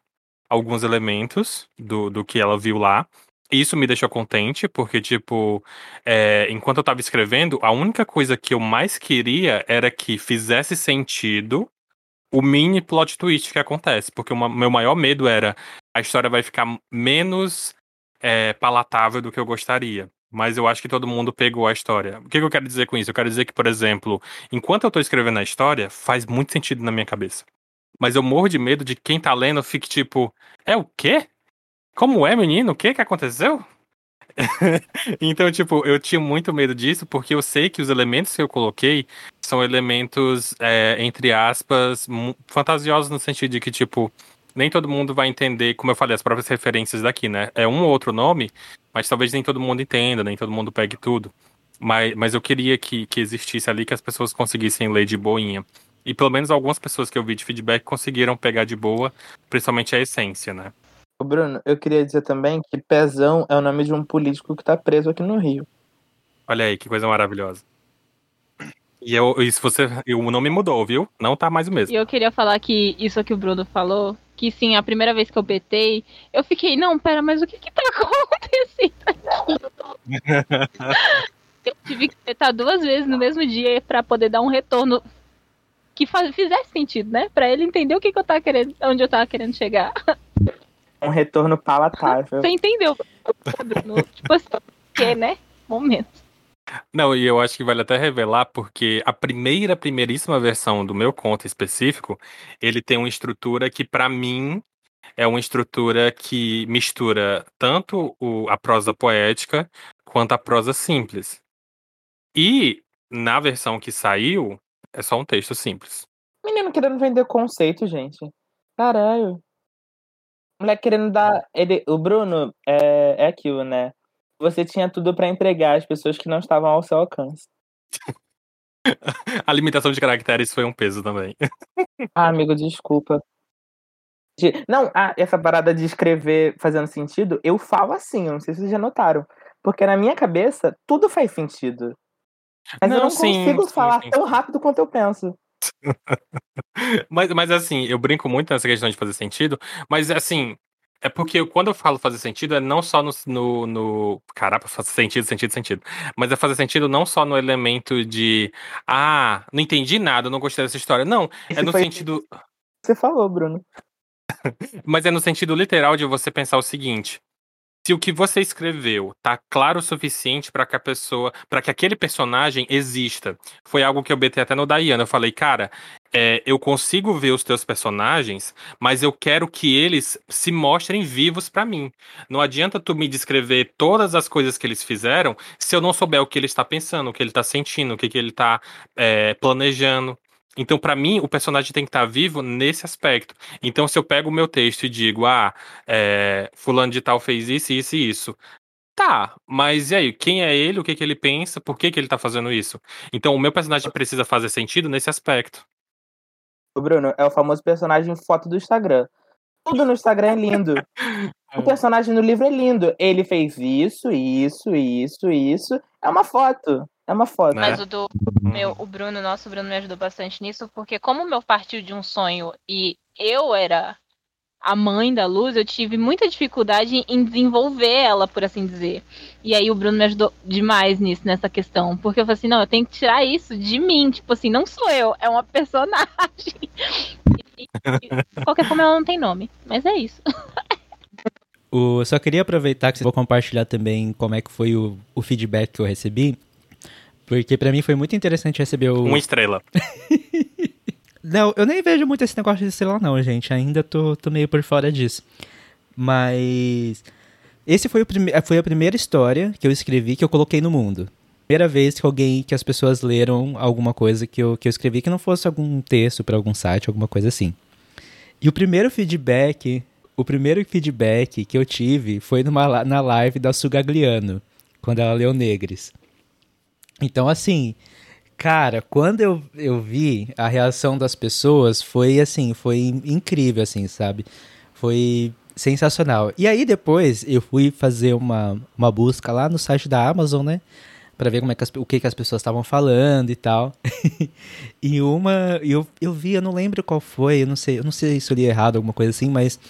alguns elementos do, do que ela viu lá. E Isso me deixou contente, porque, tipo, é, enquanto eu tava escrevendo, a única coisa que eu mais queria era que fizesse sentido o mini plot twist que acontece. Porque o meu maior medo era a história vai ficar menos é, palatável do que eu gostaria. Mas eu acho que todo mundo pegou a história. O que, que eu quero dizer com isso? Eu quero dizer que, por exemplo, enquanto eu tô escrevendo a história, faz muito sentido na minha cabeça. Mas eu morro de medo de quem tá lendo fique tipo, é o quê? Como é, menino? O que que aconteceu? então, tipo, eu tinha muito medo disso, porque eu sei que os elementos que eu coloquei são elementos, é, entre aspas, fantasiosos no sentido de que, tipo, nem todo mundo vai entender, como eu falei, as próprias referências daqui, né? É um ou outro nome, mas talvez nem todo mundo entenda, nem todo mundo pegue tudo. Mas, mas eu queria que, que existisse ali que as pessoas conseguissem ler de boinha. E pelo menos algumas pessoas que eu vi de feedback conseguiram pegar de boa, principalmente a essência, né? Bruno, eu queria dizer também que Pezão é o nome de um político que tá preso aqui no Rio. Olha aí, que coisa maravilhosa. E eu, isso você, o nome mudou, viu? Não tá mais o mesmo. E eu queria falar que isso que o Bruno falou, que sim, a primeira vez que eu betei, eu fiquei, não, pera, mas o que que tá acontecendo aqui? eu tive que betar duas vezes no mesmo dia pra poder dar um retorno que faz, fizesse sentido, né? Pra ele entender o que, que eu tava querendo, onde eu tava querendo chegar. Um retorno palatável. Você entendeu, Bruno? tipo assim, que, né? Momento. Não, e eu acho que vale até revelar, porque a primeira, primeiríssima versão do meu conto específico, ele tem uma estrutura que, pra mim, é uma estrutura que mistura tanto o- a prosa poética quanto a prosa simples. E na versão que saiu, é só um texto simples. Menino querendo vender conceito, gente. Caralho. Moleque querendo dar. Ele, o Bruno é, é aquilo, né? Você tinha tudo pra entregar às pessoas que não estavam ao seu alcance. A limitação de caracteres foi um peso também. Ah, amigo, desculpa. De- Não, ah, essa parada de escrever fazendo sentido, eu falo assim, eu não sei se vocês já notaram. Porque na minha cabeça, tudo faz sentido. Mas eu Não, não sim, consigo sim, falar sim, tão rápido quanto eu penso. Mas, mas assim, eu brinco muito nessa questão de fazer sentido, mas assim, é porque quando eu falo fazer sentido, é não só no. no, no caraca, fazer sentido, sentido, sentido. Mas é fazer sentido não só no elemento de. Ah, não entendi nada, não gostei dessa história. Não, é Esse no foi- sentido. Você falou, Bruno. Mas é no sentido literal de você pensar o seguinte: se o que você escreveu tá claro o suficiente para que a pessoa, para que aquele personagem exista. Foi algo que eu betei até no Diana. Eu falei, cara, é, eu consigo ver os teus personagens, mas eu quero que eles se mostrem vivos para mim. Não adianta tu me descrever todas as coisas que eles fizeram se eu não souber o que ele está pensando, o que ele está sentindo, o que, que ele está é, planejando. Então, para mim, o personagem tem que estar vivo nesse aspecto. Então, se eu pego o meu texto e digo, ah, é, fulano de tal fez isso, isso e isso. Tá, mas e aí, quem é ele, o que, que ele pensa, por que, que ele tá fazendo isso? Então, o meu personagem precisa fazer sentido nesse aspecto. O Bruno é o famoso personagem foto do Instagram. Tudo no Instagram é lindo. O personagem no livro é lindo. Ele fez isso, isso, isso, isso. É uma foto. É uma foto. Né? Mas o do meu, o Bruno, nosso Bruno me ajudou bastante nisso, porque como o meu partiu de um sonho e eu era a mãe da luz, eu tive muita dificuldade em desenvolver ela, por assim dizer. E aí o Bruno me ajudou demais nisso, nessa questão. Porque eu falei assim, não, eu tenho que tirar isso de mim. Tipo assim, não sou eu, é uma personagem. E, e, de qualquer forma, ela não tem nome. Mas é isso. O, só queria aproveitar que você vou compartilhar também como é que foi o, o feedback que eu recebi. Porque pra mim foi muito interessante receber o. Uma estrela. Não, eu nem vejo muito esse negócio de estrela, não, gente. Ainda tô, tô meio por fora disso. Mas. Esse foi, o prime... foi a primeira história que eu escrevi que eu coloquei no mundo. Primeira vez que alguém, que as pessoas leram alguma coisa que eu, que eu escrevi que não fosse algum texto para algum site, alguma coisa assim. E o primeiro feedback, o primeiro feedback que eu tive foi numa, na live da Sugagliano, quando ela leu Negres. Então, assim, cara, quando eu, eu vi a reação das pessoas, foi assim, foi incrível, assim, sabe? Foi sensacional. E aí depois eu fui fazer uma, uma busca lá no site da Amazon, né? Pra ver como é que as- o que, que as pessoas estavam falando e tal. e uma. Eu, eu vi, eu não lembro qual foi, eu não sei, eu não sei se eu li errado, alguma coisa assim, mas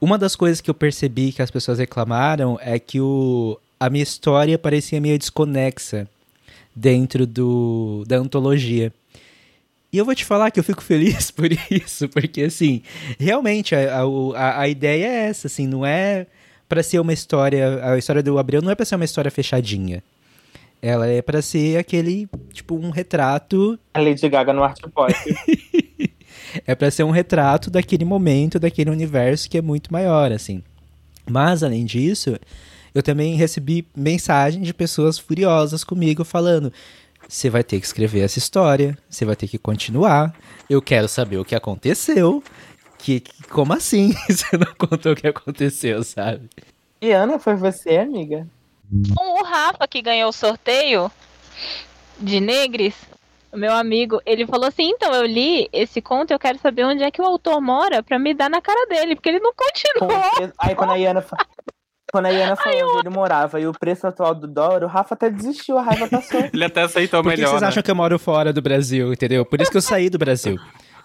uma das coisas que eu percebi que as pessoas reclamaram é que o, a minha história parecia meio desconexa dentro do, da antologia. E eu vou te falar que eu fico feliz por isso, porque assim, realmente a, a, a ideia é essa, assim, não é pra ser uma história, a história do Abreu não é pra ser uma história fechadinha. Ela é pra ser aquele, tipo, um retrato, A Lady Gaga no Art Pop. é pra ser um retrato daquele momento, daquele universo que é muito maior, assim. Mas além disso, eu também recebi mensagem de pessoas furiosas comigo falando: você vai ter que escrever essa história, você vai ter que continuar. Eu quero saber o que aconteceu. Que, que- como assim? Você não contou o que aconteceu, sabe? E Ana, foi você, amiga? O Rafa, que ganhou o sorteio de Negres, o meu amigo, ele falou assim: então, eu li esse conto, eu quero saber onde é que o autor mora pra me dar na cara dele, porque ele não continuou. Aí quando a Iana Quando a Iana falou onde ele morava e o preço atual do dólar, o Rafa até desistiu, a raiva passou. Ele até aceitou Por que melhor. vocês né? acham que eu moro fora do Brasil, entendeu? Por isso que eu saí do Brasil.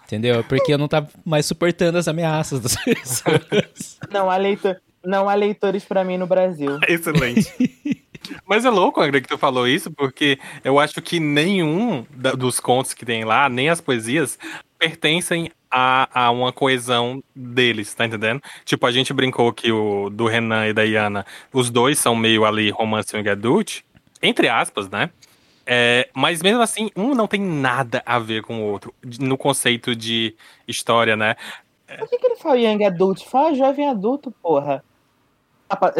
Entendeu? Porque eu não tava mais suportando as ameaças das pessoas. Não há, leitor, não há leitores pra mim no Brasil. Excelente. Mas é louco, André, que tu falou isso, porque eu acho que nenhum da- dos contos que tem lá, nem as poesias, pertencem a, a uma coesão deles, tá entendendo? Tipo, a gente brincou que o do Renan e da Iana, os dois são meio ali romance e adult, entre aspas, né? É, mas mesmo assim, um não tem nada a ver com o outro, no conceito de história, né? Por que, que ele fala young adult? Fala jovem adulto, porra.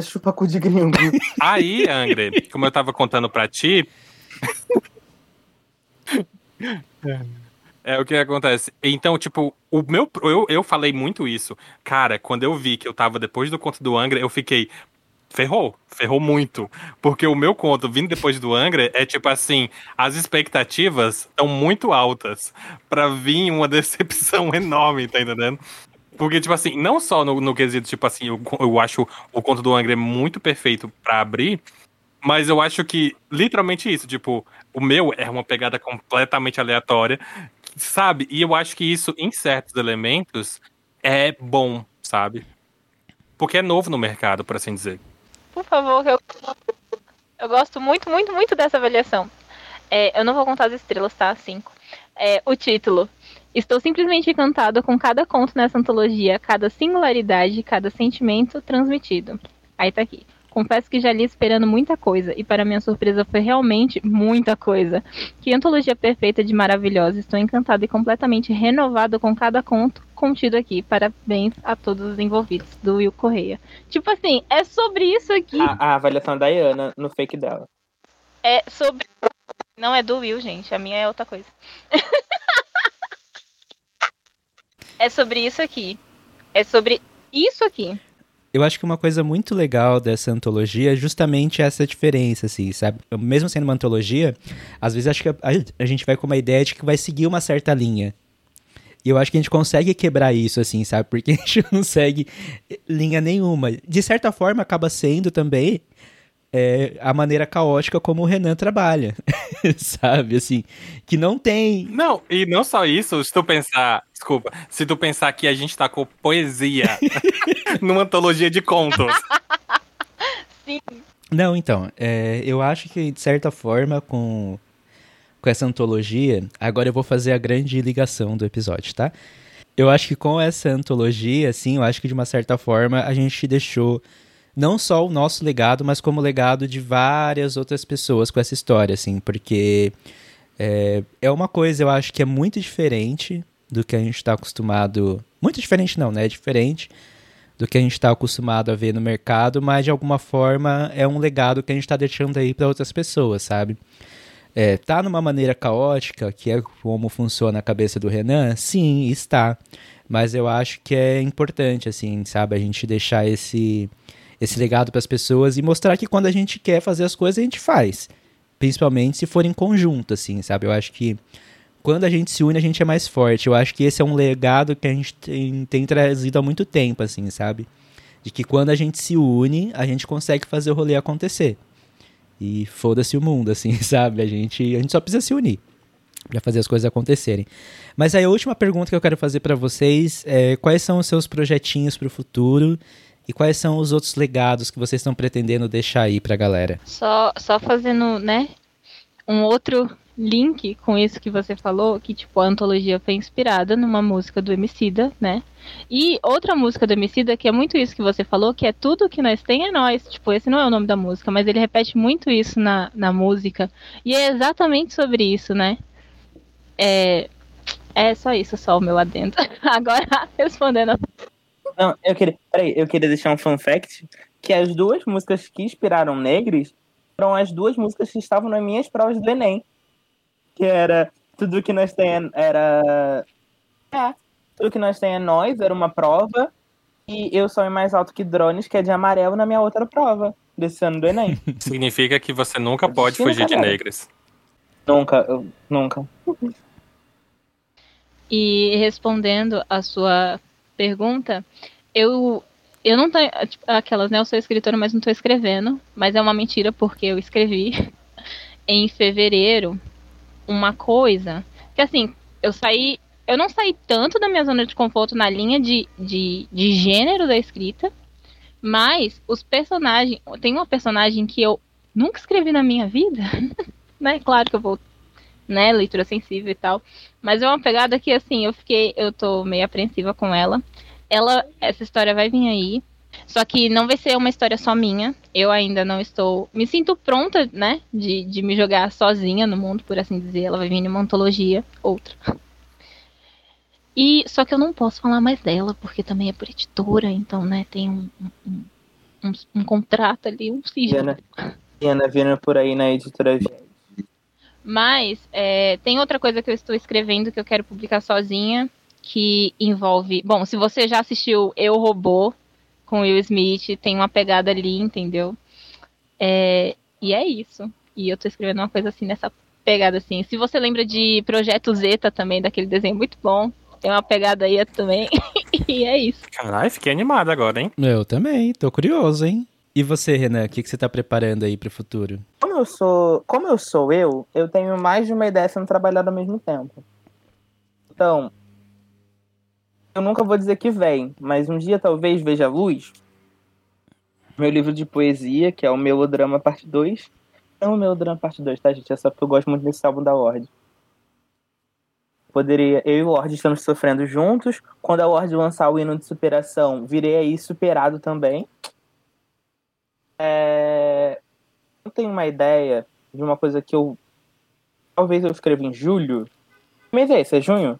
Chupa cu de gringo. Aí, Angre, como eu tava contando pra ti. É o que acontece. Então, tipo, o meu. Eu, eu falei muito isso. Cara, quando eu vi que eu tava depois do conto do Angra, eu fiquei. Ferrou, ferrou muito. Porque o meu conto, vindo depois do Angra, é tipo assim: as expectativas estão muito altas pra vir uma decepção enorme, tá entendendo? Porque, tipo assim, não só no, no quesito, tipo assim, eu, eu acho o conto do Angra muito perfeito pra abrir, mas eu acho que, literalmente isso, tipo, o meu é uma pegada completamente aleatória, sabe? E eu acho que isso, em certos elementos, é bom, sabe? Porque é novo no mercado, por assim dizer. Por favor, eu, eu gosto muito, muito, muito dessa avaliação. É, eu não vou contar as estrelas, tá? Cinco. É, o título. Estou simplesmente encantada com cada conto nessa antologia, cada singularidade, cada sentimento transmitido. Aí tá aqui. Confesso que já li esperando muita coisa, e para minha surpresa foi realmente muita coisa. Que antologia perfeita de maravilhosa. Estou encantada e completamente renovada com cada conto contido aqui. Parabéns a todos os envolvidos. Do Will Correia. Tipo assim, é sobre isso aqui. A, a avaliação da Iana no fake dela. É sobre. Não é do Will, gente. A minha é outra coisa. é sobre isso aqui. É sobre isso aqui. Eu acho que uma coisa muito legal dessa antologia é justamente essa diferença, assim, sabe? Mesmo sendo uma antologia, às vezes acho que a, a gente vai com uma ideia de que vai seguir uma certa linha. E eu acho que a gente consegue quebrar isso, assim, sabe? Porque a gente não segue linha nenhuma. De certa forma, acaba sendo também é, a maneira caótica como o Renan trabalha, sabe? Assim, que não tem. Não, e não só isso, se tu pensar, desculpa, se tu pensar que a gente tá com poesia numa antologia de contos. Sim. Não, então, é, eu acho que de certa forma com, com essa antologia, agora eu vou fazer a grande ligação do episódio, tá? Eu acho que com essa antologia, assim, eu acho que de uma certa forma a gente deixou não só o nosso legado, mas como o legado de várias outras pessoas com essa história, assim, porque é, é uma coisa, eu acho que é muito diferente do que a gente está acostumado. Muito diferente, não, né? É diferente do que a gente está acostumado a ver no mercado, mas de alguma forma é um legado que a gente está deixando aí para outras pessoas, sabe? É, tá numa maneira caótica, que é como funciona a cabeça do Renan? Sim, está. Mas eu acho que é importante, assim, sabe, a gente deixar esse, esse legado para as pessoas e mostrar que quando a gente quer fazer as coisas, a gente faz. Principalmente se for em conjunto, assim, sabe? Eu acho que quando a gente se une, a gente é mais forte. Eu acho que esse é um legado que a gente tem, tem trazido há muito tempo, assim, sabe? De que quando a gente se une, a gente consegue fazer o rolê acontecer. E foda-se o mundo, assim, sabe? A gente, a gente só precisa se unir para fazer as coisas acontecerem. Mas aí a última pergunta que eu quero fazer para vocês é quais são os seus projetinhos para o futuro e quais são os outros legados que vocês estão pretendendo deixar aí pra galera? Só, só fazendo, né, um outro link com isso que você falou, que tipo, a antologia foi inspirada numa música do Emicida, né? E outra música do Emicida, que é muito isso que você falou, que é tudo que nós tem é nós. Tipo, esse não é o nome da música, mas ele repete muito isso na, na música. E é exatamente sobre isso, né? É, é só isso, só o meu adendo. Agora, respondendo a Não, eu queria. Peraí, eu queria deixar um fun fact: que as duas músicas que inspiraram Negres foram as duas músicas que estavam nas minhas provas do Enem. Que era Tudo que nós tem era. É. Tudo que nós tem é nós, era uma prova. E eu sou mais alto que drones, que é de amarelo na minha outra prova desse ano do Enem. Significa que você nunca pode fugir de negras. nunca, eu, nunca. E respondendo a sua pergunta, eu eu não tenho. Tipo, aquelas, né? Eu sou escritora, mas não tô escrevendo. Mas é uma mentira porque eu escrevi em fevereiro uma coisa que assim, eu saí. Eu não saí tanto da minha zona de conforto na linha de, de, de gênero da escrita, mas os personagens. Tem uma personagem que eu nunca escrevi na minha vida, né? Claro que eu vou, né? Leitura sensível e tal. Mas é uma pegada que, assim, eu fiquei. Eu tô meio apreensiva com ela. Ela. Essa história vai vir aí. Só que não vai ser uma história só minha. Eu ainda não estou. Me sinto pronta, né? De, de me jogar sozinha no mundo, por assim dizer. Ela vai vir em uma antologia, outra. E só que eu não posso falar mais dela, porque também é por editora, então, né, tem um, um, um, um contrato ali, um sigilo. Diana vindo por aí na editora Mas é, tem outra coisa que eu estou escrevendo que eu quero publicar sozinha, que envolve. Bom, se você já assistiu Eu Robô, com Will Smith, tem uma pegada ali, entendeu? É, e é isso. E eu tô escrevendo uma coisa assim nessa pegada assim. Se você lembra de Projeto Zeta também, daquele desenho muito bom, tem uma pegada aí também. e é isso. Caralho, fiquei animado agora, hein? Eu também, tô curioso, hein? E você, Renan, o que, que você tá preparando aí pro futuro? Como eu sou, como eu sou eu, eu tenho mais de uma ideia sendo trabalhada ao mesmo tempo. Então, eu nunca vou dizer que vem, mas um dia talvez veja a luz. Meu livro de poesia, que é o Melodrama Parte 2. Não o Melodrama Parte 2, tá, gente? É só porque eu gosto muito desse álbum da Lorde. Poderia, eu e o Lorde estamos sofrendo juntos. Quando a Lorde lançar o hino de superação, virei aí superado também. É... Eu tenho uma ideia de uma coisa que eu. Talvez eu escreva em julho. Que mês é esse? É junho?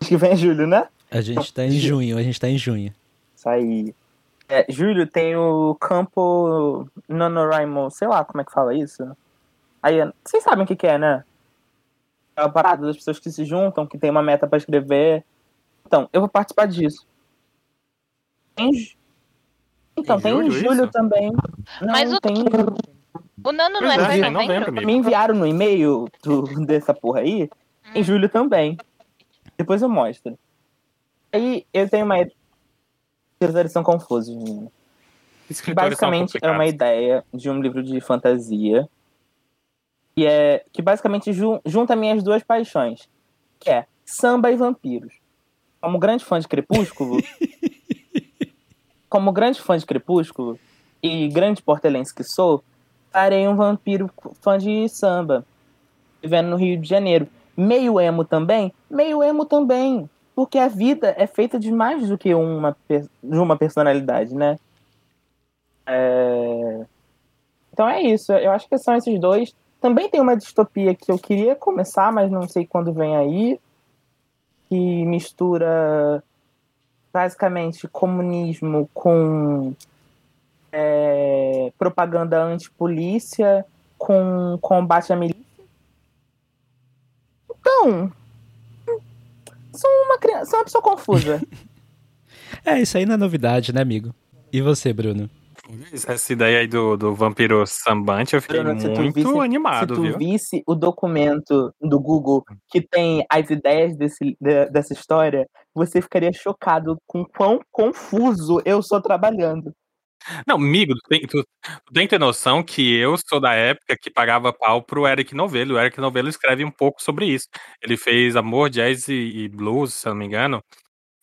Acho que vem em julho, né? A gente tá em junho, a gente tá em junho. Isso aí. É, julho tem o campo NaNoWriMo, sei lá como é que fala isso. Aí, vocês sabem o que, que é, né? É a parada das pessoas que se juntam, que tem uma meta para escrever. Então, eu vou participar disso. Em... Então, tem, tem em julho isso? também. Não, Mas o... tem. O Nano não é, é em novembro. Me enviaram no e-mail do, dessa porra aí. Hum. Em julho também. Depois eu mostro. Aí eu tenho uma. Eles são confusos, menino. Basicamente é uma ideia de um livro de fantasia. Que é. Que basicamente jun, junta minhas duas paixões. Que é samba e vampiros. Como grande fã de Crepúsculo. como grande fã de Crepúsculo e grande portelense que sou, farei um vampiro fã de samba. Vivendo no Rio de Janeiro. Meio emo também? Meio emo também. Porque a vida é feita de mais do que uma, de uma personalidade, né? É... Então é isso. Eu acho que são esses dois. Também tem uma distopia que eu queria começar, mas não sei quando vem aí. Que mistura basicamente comunismo com é, propaganda antipolícia, com combate à milícia. Então, sou uma criança, sou uma pessoa confusa. é, isso aí não é novidade, né, amigo? E você, Bruno? Essa ideia aí do, do vampiro sambante, eu fiquei Bruno, muito visse, animado, se tu viu? visse o documento do Google que tem as ideias desse, de, dessa história, você ficaria chocado com quão confuso eu sou trabalhando. Não, amigo, tu tem, tu, tu tem que ter noção que eu sou da época que pagava pau pro Eric Novello. O Eric Novello escreve um pouco sobre isso. Ele fez Amor, Jazz e, e Blues, se eu não me engano.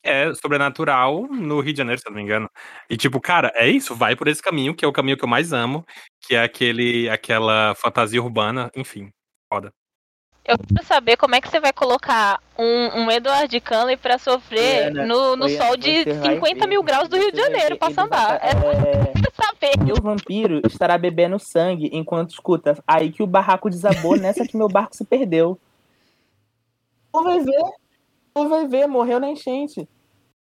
É sobrenatural no Rio de Janeiro, se eu não me engano. E tipo, cara, é isso, vai por esse caminho, que é o caminho que eu mais amo, que é aquele, aquela fantasia urbana, enfim, foda. Eu quero saber como é que você vai colocar um, um Edward Cullen pra sofrer Ana, no, no sol de 50 mil graus do Rio de Janeiro pra sambar. É, é... saber. E o vampiro estará bebendo sangue enquanto escuta. Aí que o barraco desabou, nessa que meu barco se perdeu. Tu vai ver. Tu vai ver, morreu na enchente.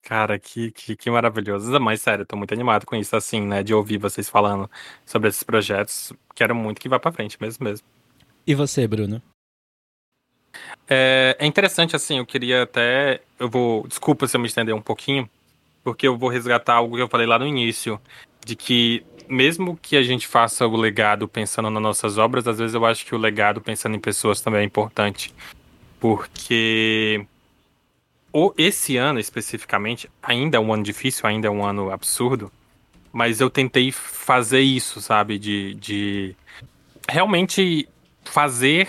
Cara, que, que, que maravilhoso. Mas sério, tô muito animado com isso, assim, né? De ouvir vocês falando sobre esses projetos. Quero muito que vá pra frente mesmo mesmo. E você, Bruno? É, é, interessante, assim, eu queria até. Eu vou. Desculpa se eu me estender um pouquinho, porque eu vou resgatar algo que eu falei lá no início, de que mesmo que a gente faça o legado pensando nas nossas obras, às vezes eu acho que o legado pensando em pessoas também é importante. Porque o, esse ano especificamente, ainda é um ano difícil, ainda é um ano absurdo, mas eu tentei fazer isso, sabe? De, de realmente fazer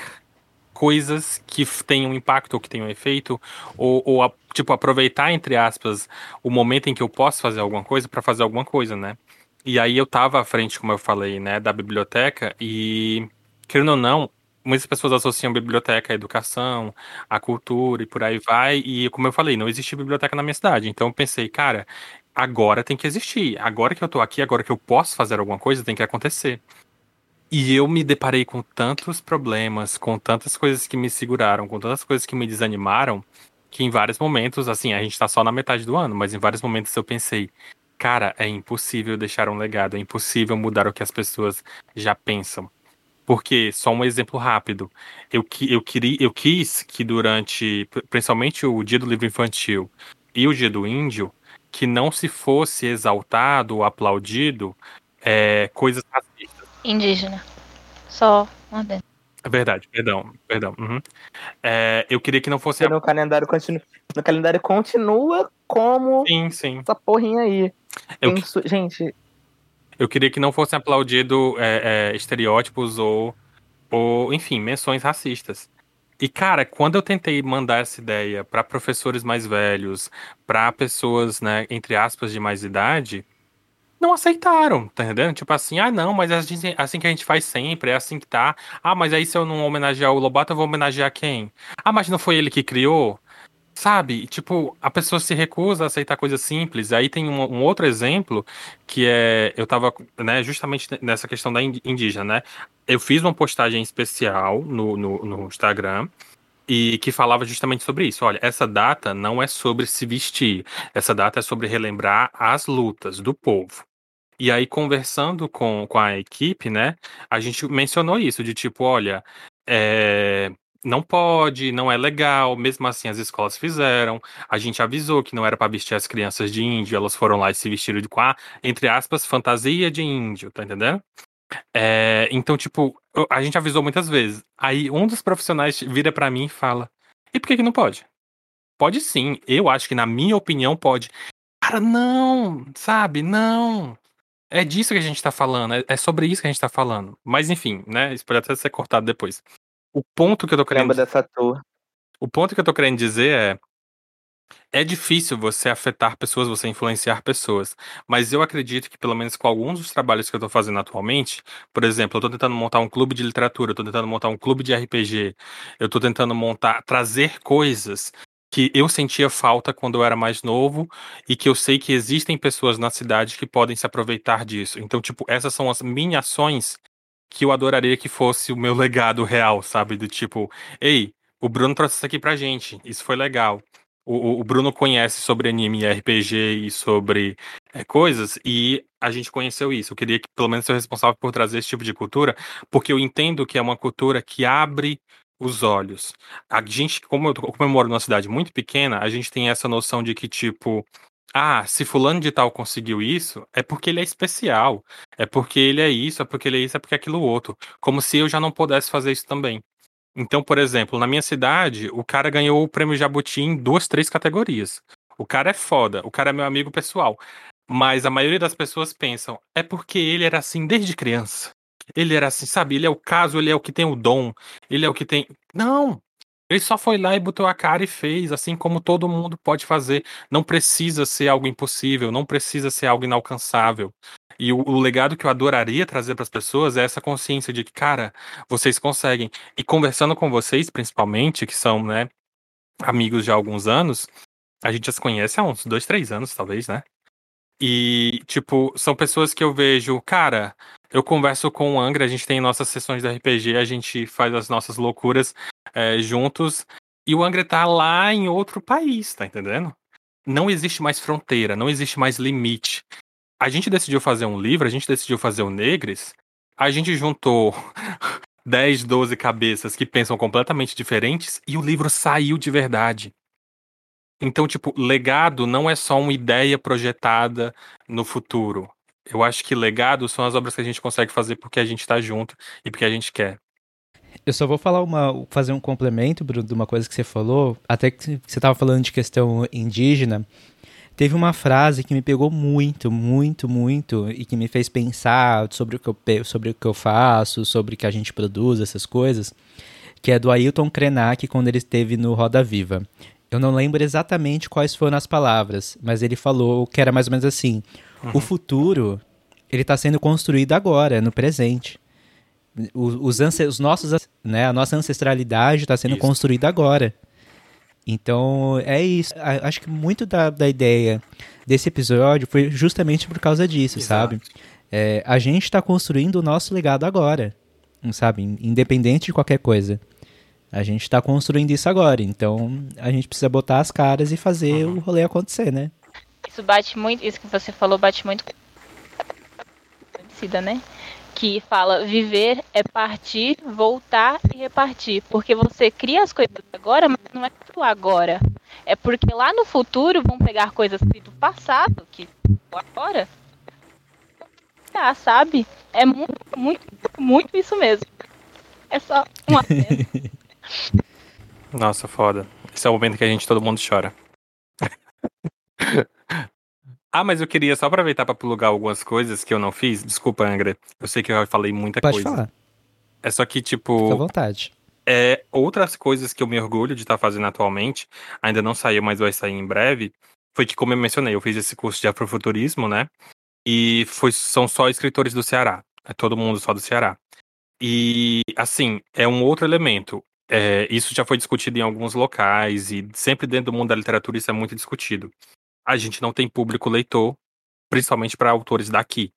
coisas que tenham impacto ou que tenham efeito, ou, ou tipo, aproveitar, entre aspas, o momento em que eu posso fazer alguma coisa para fazer alguma coisa, né? E aí eu tava à frente, como eu falei, né, da biblioteca e, querendo ou não, muitas pessoas associam biblioteca à educação, à cultura e por aí vai. E como eu falei, não existe biblioteca na minha cidade. Então eu pensei, cara, agora tem que existir. Agora que eu tô aqui, agora que eu posso fazer alguma coisa, tem que acontecer. E eu me deparei com tantos problemas, com tantas coisas que me seguraram, com tantas coisas que me desanimaram, que em vários momentos, assim, a gente tá só na metade do ano, mas em vários momentos eu pensei, cara, é impossível deixar um legado, é impossível mudar o que as pessoas já pensam. Porque, só um exemplo rápido, eu, eu, queria, eu quis que durante, principalmente o Dia do Livro Infantil e o Dia do Índio, que não se fosse exaltado ou aplaudido é, coisas racistas. Indígena. Só uma vez. É verdade, perdão, perdão. Uhum. É, eu queria que não fosse. No calendário continua, no calendário continua como sim, sim. essa porrinha aí. Eu... Gente, eu queria que não fossem aplaudido é, é, estereótipos ou, ou, enfim, menções racistas. E, cara, quando eu tentei mandar essa ideia para professores mais velhos, para pessoas, né, entre aspas, de mais idade, não aceitaram, tá entendendo? Tipo assim, ah, não, mas é assim, assim que a gente faz sempre, é assim que tá. Ah, mas aí se eu não homenagear o Lobato, eu vou homenagear quem? Ah, mas não foi ele que criou? Sabe? Tipo, a pessoa se recusa a aceitar coisas simples. Aí tem um, um, outro exemplo que é. Eu tava, né, justamente nessa questão da indígena, né? Eu fiz uma postagem especial no, no, no Instagram e que falava justamente sobre isso. Olha, essa data não é sobre se vestir, essa data é sobre relembrar as lutas do povo. E aí, conversando com, com a equipe, né, a gente mencionou isso, de tipo, olha, é, não pode, não é legal. Mesmo assim, as escolas fizeram. A gente avisou que não era para vestir as crianças de índio, elas foram lá e se vestiram de quá, entre aspas, fantasia de índio, tá entendendo? É, então, tipo, a gente avisou muitas vezes. Aí um dos profissionais vira para mim e fala: E por que, que não pode? Pode sim. Eu acho que, na minha opinião, pode. Cara, não, sabe? Não. É disso que a gente tá falando, é, é sobre isso que a gente tá falando. Mas enfim, né? Isso pode até ser cortado depois. O ponto que eu tô querendo. Lembra dessa tour. O ponto que eu tô querendo dizer é. É difícil você afetar pessoas, você influenciar pessoas. Mas eu acredito que, pelo menos com alguns dos trabalhos que eu tô fazendo atualmente, por exemplo, eu tô tentando montar um clube de literatura, eu tô tentando montar um clube de RPG, eu tô tentando montar, trazer coisas que eu sentia falta quando eu era mais novo e que eu sei que existem pessoas na cidade que podem se aproveitar disso. Então, tipo, essas são as mini ações que eu adoraria que fosse o meu legado real, sabe? Do tipo, ei, o Bruno trouxe isso aqui pra gente, isso foi legal. O, o Bruno conhece sobre anime e RPG e sobre é, coisas, e a gente conheceu isso. Eu queria que pelo menos seja responsável por trazer esse tipo de cultura, porque eu entendo que é uma cultura que abre os olhos. A gente, como eu, como eu moro numa cidade muito pequena, a gente tem essa noção de que, tipo, ah, se fulano de tal conseguiu isso, é porque ele é especial. É porque ele é isso, é porque ele é isso, é porque é aquilo outro. Como se eu já não pudesse fazer isso também. Então, por exemplo, na minha cidade, o cara ganhou o prêmio Jabuti em duas, três categorias. O cara é foda, o cara é meu amigo pessoal. Mas a maioria das pessoas pensam, é porque ele era assim desde criança. Ele era assim, sabe? Ele é o caso, ele é o que tem o dom, ele é o que tem. Não! Ele só foi lá e botou a cara e fez, assim como todo mundo pode fazer. Não precisa ser algo impossível, não precisa ser algo inalcançável. E o, o legado que eu adoraria trazer para as pessoas é essa consciência de que, cara, vocês conseguem. E conversando com vocês, principalmente, que são, né, amigos de alguns anos, a gente já se conhece há uns dois, três anos, talvez, né? E, tipo, são pessoas que eu vejo, cara, eu converso com o Angra, a gente tem nossas sessões de RPG, a gente faz as nossas loucuras é, juntos, e o Angra tá lá em outro país, tá entendendo? Não existe mais fronteira, não existe mais limite. A gente decidiu fazer um livro, a gente decidiu fazer o Negres, a gente juntou 10, 12 cabeças que pensam completamente diferentes e o livro saiu de verdade. Então, tipo, legado não é só uma ideia projetada no futuro. Eu acho que legado são as obras que a gente consegue fazer porque a gente está junto e porque a gente quer. Eu só vou falar uma, fazer um complemento, Bruno, de uma coisa que você falou, até que você estava falando de questão indígena. Teve uma frase que me pegou muito, muito, muito e que me fez pensar sobre o que eu, sobre o que eu faço, sobre o que a gente produz, essas coisas, que é do Ailton Krenak quando ele esteve no Roda Viva. Eu não lembro exatamente quais foram as palavras, mas ele falou que era mais ou menos assim: uhum. o futuro ele está sendo construído agora, no presente. Os, os, os nossos, né, a nossa ancestralidade está sendo Isso. construída agora. Então, é isso. Acho que muito da, da ideia desse episódio foi justamente por causa disso, Exato. sabe? É, a gente está construindo o nosso legado agora, sabe? Independente de qualquer coisa. A gente está construindo isso agora. Então, a gente precisa botar as caras e fazer uhum. o rolê acontecer, né? Isso bate muito, isso que você falou bate muito com né? que fala viver é partir, voltar e repartir. Porque você cria as coisas agora, mas não é tudo agora. É porque lá no futuro vão pegar coisas do passado, que agora. Tá, sabe? É muito, muito, muito isso mesmo. É só uma Nossa, foda. Esse é o momento que a gente todo mundo chora. Ah, mas eu queria só aproveitar para plugar algumas coisas que eu não fiz. Desculpa, Angra. Eu sei que eu falei muita Pode coisa. Pode falar. É só que, tipo. Fica à vontade. É, outras coisas que eu me orgulho de estar tá fazendo atualmente, ainda não saiu, mas vai sair em breve, foi que, como eu mencionei, eu fiz esse curso de afrofuturismo, né? E foi, são só escritores do Ceará. É todo mundo só do Ceará. E, assim, é um outro elemento. É, isso já foi discutido em alguns locais e sempre dentro do mundo da literatura isso é muito discutido a gente não tem público leitor, principalmente para autores daqui.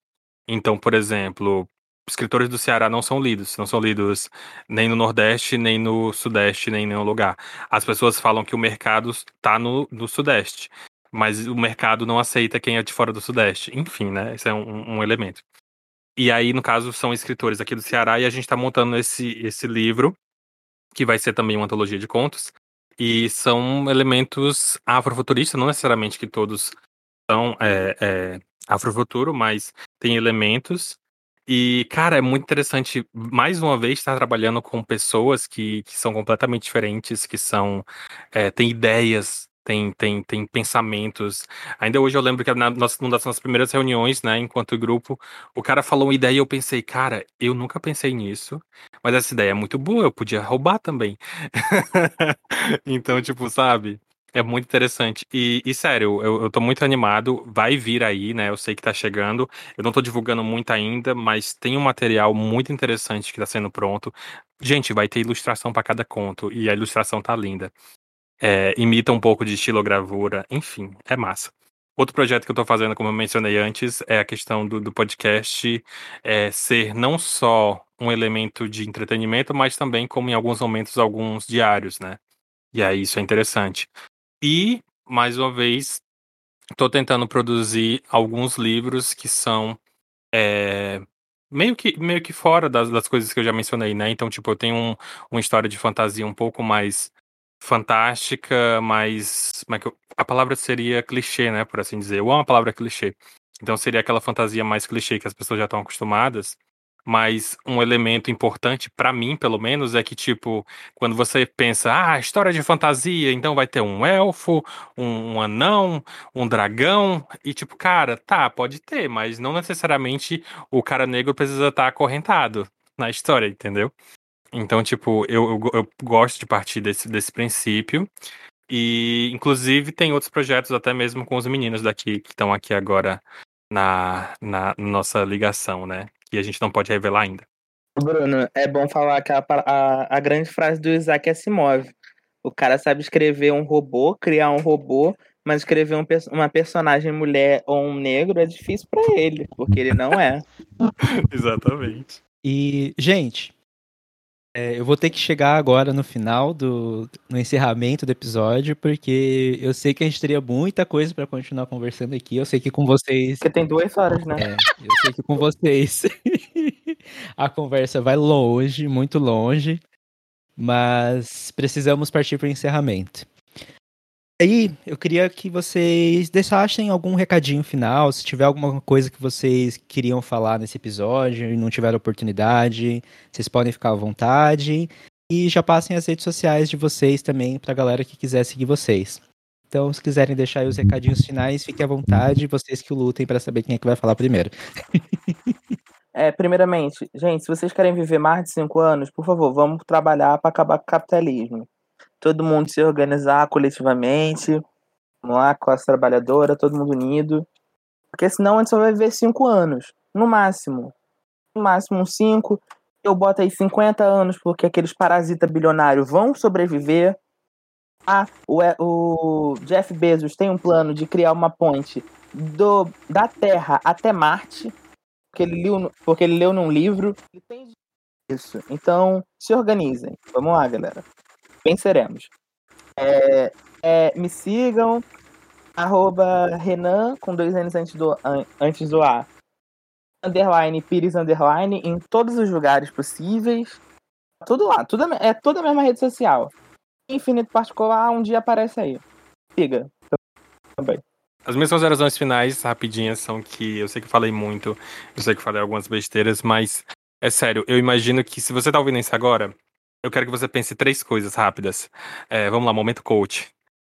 Então, por exemplo, escritores do Ceará não são lidos, não são lidos nem no Nordeste, nem no Sudeste, nem em nenhum lugar. As pessoas falam que o mercado está no, no Sudeste, mas o mercado não aceita quem é de fora do Sudeste. Enfim, né? Esse é um, um elemento. E aí, no caso, são escritores aqui do Ceará e a gente está montando esse, esse livro, que vai ser também uma antologia de contos, e são elementos afrofuturistas, não necessariamente que todos são é, é, afrofuturo, mas tem elementos. E, cara, é muito interessante, mais uma vez, estar trabalhando com pessoas que, que são completamente diferentes, que são. É, têm ideias tem, tem, tem pensamentos. Ainda hoje eu lembro que na nossa, uma das nossas primeiras reuniões, né, enquanto grupo, o cara falou uma ideia e eu pensei, cara, eu nunca pensei nisso, mas essa ideia é muito boa, eu podia roubar também. então, tipo, sabe? É muito interessante. E, e sério, eu, eu tô muito animado. Vai vir aí, né? Eu sei que tá chegando. Eu não tô divulgando muito ainda, mas tem um material muito interessante que tá sendo pronto. Gente, vai ter ilustração para cada conto. E a ilustração tá linda é, imita um pouco de estilogravura, enfim, é massa. Outro projeto que eu estou fazendo, como eu mencionei antes, é a questão do, do podcast é, ser não só um elemento de entretenimento, mas também, como em alguns momentos, alguns diários, né? E aí isso é interessante. E, mais uma vez, estou tentando produzir alguns livros que são é, meio, que, meio que fora das, das coisas que eu já mencionei, né? Então, tipo, eu tenho um, uma história de fantasia um pouco mais fantástica, mas é a palavra seria clichê, né, por assim dizer. Ou é uma palavra clichê. Então seria aquela fantasia mais clichê que as pessoas já estão acostumadas. Mas um elemento importante para mim, pelo menos, é que tipo, quando você pensa, ah, história de fantasia, então vai ter um elfo, um, um anão, um dragão e tipo, cara, tá, pode ter, mas não necessariamente o cara negro precisa estar tá acorrentado na história, entendeu? Então, tipo, eu, eu, eu, gosto de partir desse, desse princípio. E, inclusive, tem outros projetos, até mesmo com os meninos daqui, que estão aqui agora na, na nossa ligação, né? Que a gente não pode revelar ainda. Bruno, é bom falar que a, a, a grande frase do Isaac Asimov. O cara sabe escrever um robô, criar um robô, mas escrever um, uma personagem mulher ou um negro é difícil para ele, porque ele não é. Exatamente. E, gente, é, eu vou ter que chegar agora no final do no encerramento do episódio, porque eu sei que a gente teria muita coisa para continuar conversando aqui. Eu sei que com vocês. Porque tem duas horas, né? É, eu sei que com vocês a conversa vai longe, muito longe, mas precisamos partir para o encerramento. Aí, eu queria que vocês deixassem algum recadinho final, se tiver alguma coisa que vocês queriam falar nesse episódio e não tiveram oportunidade, vocês podem ficar à vontade. E já passem as redes sociais de vocês também pra galera que quiser seguir vocês. Então, se quiserem deixar aí os recadinhos finais, fiquem à vontade, vocês que lutem para saber quem é que vai falar primeiro. É, primeiramente, gente, se vocês querem viver mais de cinco anos, por favor, vamos trabalhar para acabar com o capitalismo. Todo mundo se organizar coletivamente, vamos lá, classe trabalhadora, todo mundo unido. Porque senão a gente só vai viver cinco anos, no máximo. No máximo uns cinco. Eu boto aí 50 anos porque aqueles parasitas bilionários vão sobreviver. Ah, o, o Jeff Bezos tem um plano de criar uma ponte do, da Terra até Marte porque ele leu, porque ele leu num livro. Ele tem isso. Então, se organizem. Vamos lá, galera. Venceremos. É, é, me sigam. Arroba Renan, com dois N's antes do, antes do A. Underline, Pires Underline, em todos os lugares possíveis. Tudo lá. Tudo, é toda a mesma rede social. Infinito Particular, um dia aparece aí. Siga. Também. As minhas considerações finais, rapidinhas, são que eu sei que falei muito, eu sei que falei algumas besteiras, mas é sério, eu imagino que se você tá ouvindo isso agora, eu quero que você pense três coisas rápidas. É, vamos lá, momento coach.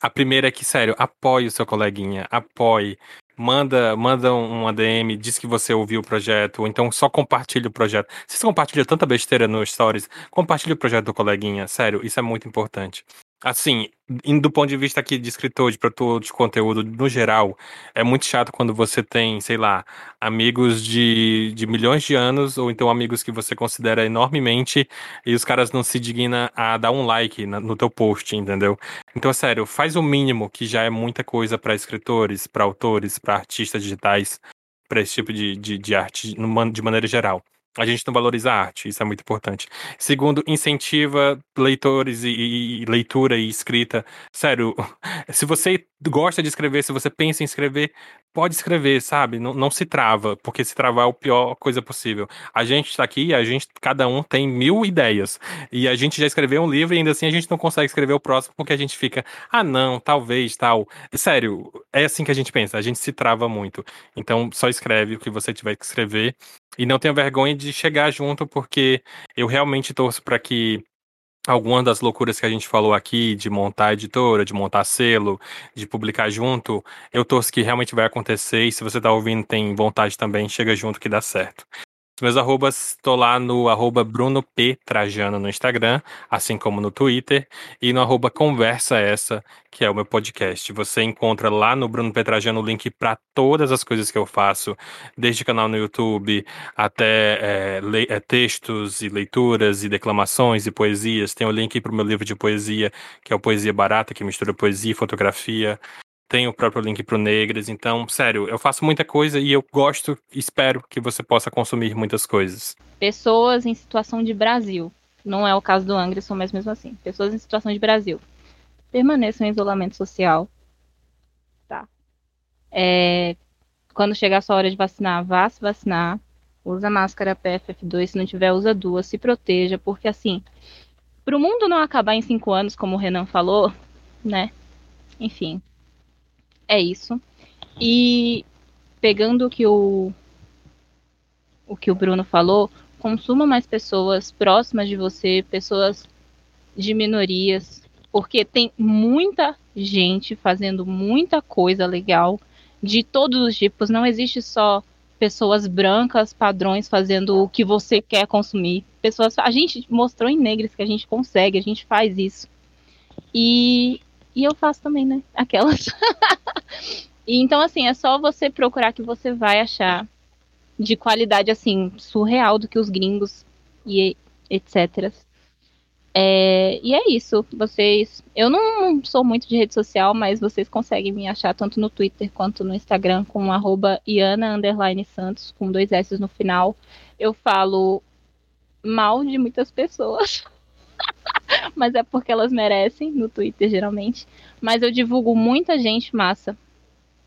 A primeira é que, sério, apoie o seu coleguinha, apoie. Manda, manda um ADM, diz que você ouviu o projeto, ou então só compartilha o projeto. Se você compartilha tanta besteira no Stories, compartilha o projeto do coleguinha, sério, isso é muito importante. Assim, indo do ponto de vista aqui de escritor, de produtor de conteúdo no geral, é muito chato quando você tem, sei lá, amigos de, de milhões de anos, ou então amigos que você considera enormemente, e os caras não se dignam a dar um like no teu post, entendeu? Então, é sério, faz o mínimo, que já é muita coisa para escritores, para autores, para artistas digitais, para esse tipo de, de, de arte de maneira geral a gente não valoriza a arte, isso é muito importante. Segundo, incentiva leitores e, e, leitura e escrita. Sério, se você gosta de escrever, se você pensa em escrever, pode escrever, sabe? Não, não se trava, porque se travar é a pior coisa possível. A gente está aqui, a gente, cada um tem mil ideias. E a gente já escreveu um livro e ainda assim a gente não consegue escrever o próximo porque a gente fica, ah, não, talvez, tal. Sério, é assim que a gente pensa, a gente se trava muito. Então, só escreve o que você tiver que escrever e não tenha vergonha de chegar junto, porque eu realmente torço para que algumas das loucuras que a gente falou aqui, de montar editora, de montar selo, de publicar junto, eu torço que realmente vai acontecer. E se você está ouvindo, tem vontade também, chega junto que dá certo. Meus arrobas, tô lá no arroba Bruno P. Trajano no Instagram, assim como no Twitter, e no arroba Conversa Essa, que é o meu podcast. Você encontra lá no Bruno P. Trajano o link para todas as coisas que eu faço, desde canal no YouTube até é, le- é, textos e leituras e declamações e poesias. Tem o link para o meu livro de poesia, que é o Poesia Barata, que mistura poesia e fotografia tem o próprio link pro Negras. Então, sério, eu faço muita coisa e eu gosto, espero que você possa consumir muitas coisas. Pessoas em situação de Brasil. Não é o caso do Anderson, mas mesmo assim. Pessoas em situação de Brasil. Permaneçam em isolamento social. Tá. É, quando chegar a sua hora de vacinar, vá se vacinar. Usa máscara PFF2. Se não tiver, usa duas. Se proteja, porque assim, para o mundo não acabar em cinco anos, como o Renan falou, né? Enfim, é isso. E pegando o que o, o que o Bruno falou, consuma mais pessoas próximas de você, pessoas de minorias, porque tem muita gente fazendo muita coisa legal de todos os tipos. Não existe só pessoas brancas, padrões fazendo o que você quer consumir. Pessoas, a gente mostrou em Negres que a gente consegue, a gente faz isso. E e eu faço também, né? Aquelas. e então, assim, é só você procurar que você vai achar de qualidade, assim, surreal do que os gringos e etc. É, e é isso. Vocês. Eu não sou muito de rede social, mas vocês conseguem me achar tanto no Twitter quanto no Instagram com arroba Santos, com dois S no final. Eu falo mal de muitas pessoas. mas é porque elas merecem no Twitter, geralmente. Mas eu divulgo muita gente massa.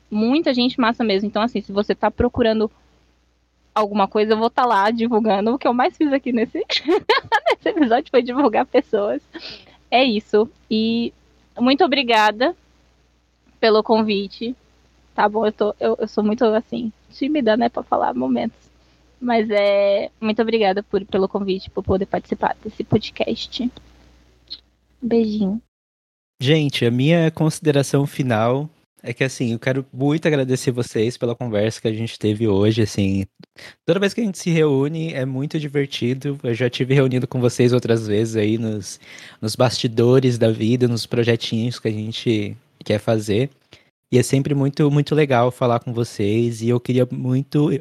Muita gente massa mesmo. Então, assim, se você tá procurando alguma coisa, eu vou estar tá lá divulgando. O que eu mais fiz aqui nesse, nesse episódio foi divulgar pessoas. É isso. E muito obrigada pelo convite. Tá bom, eu, tô, eu, eu sou muito, assim, tímida, né, pra falar momentos. Mas é. Muito obrigada por, pelo convite, por poder participar desse podcast. Beijinho. Gente, a minha consideração final é que assim, eu quero muito agradecer vocês pela conversa que a gente teve hoje, assim. Toda vez que a gente se reúne é muito divertido. Eu já tive reunido com vocês outras vezes aí nos, nos bastidores da vida, nos projetinhos que a gente quer fazer. E é sempre muito muito legal falar com vocês e eu queria muito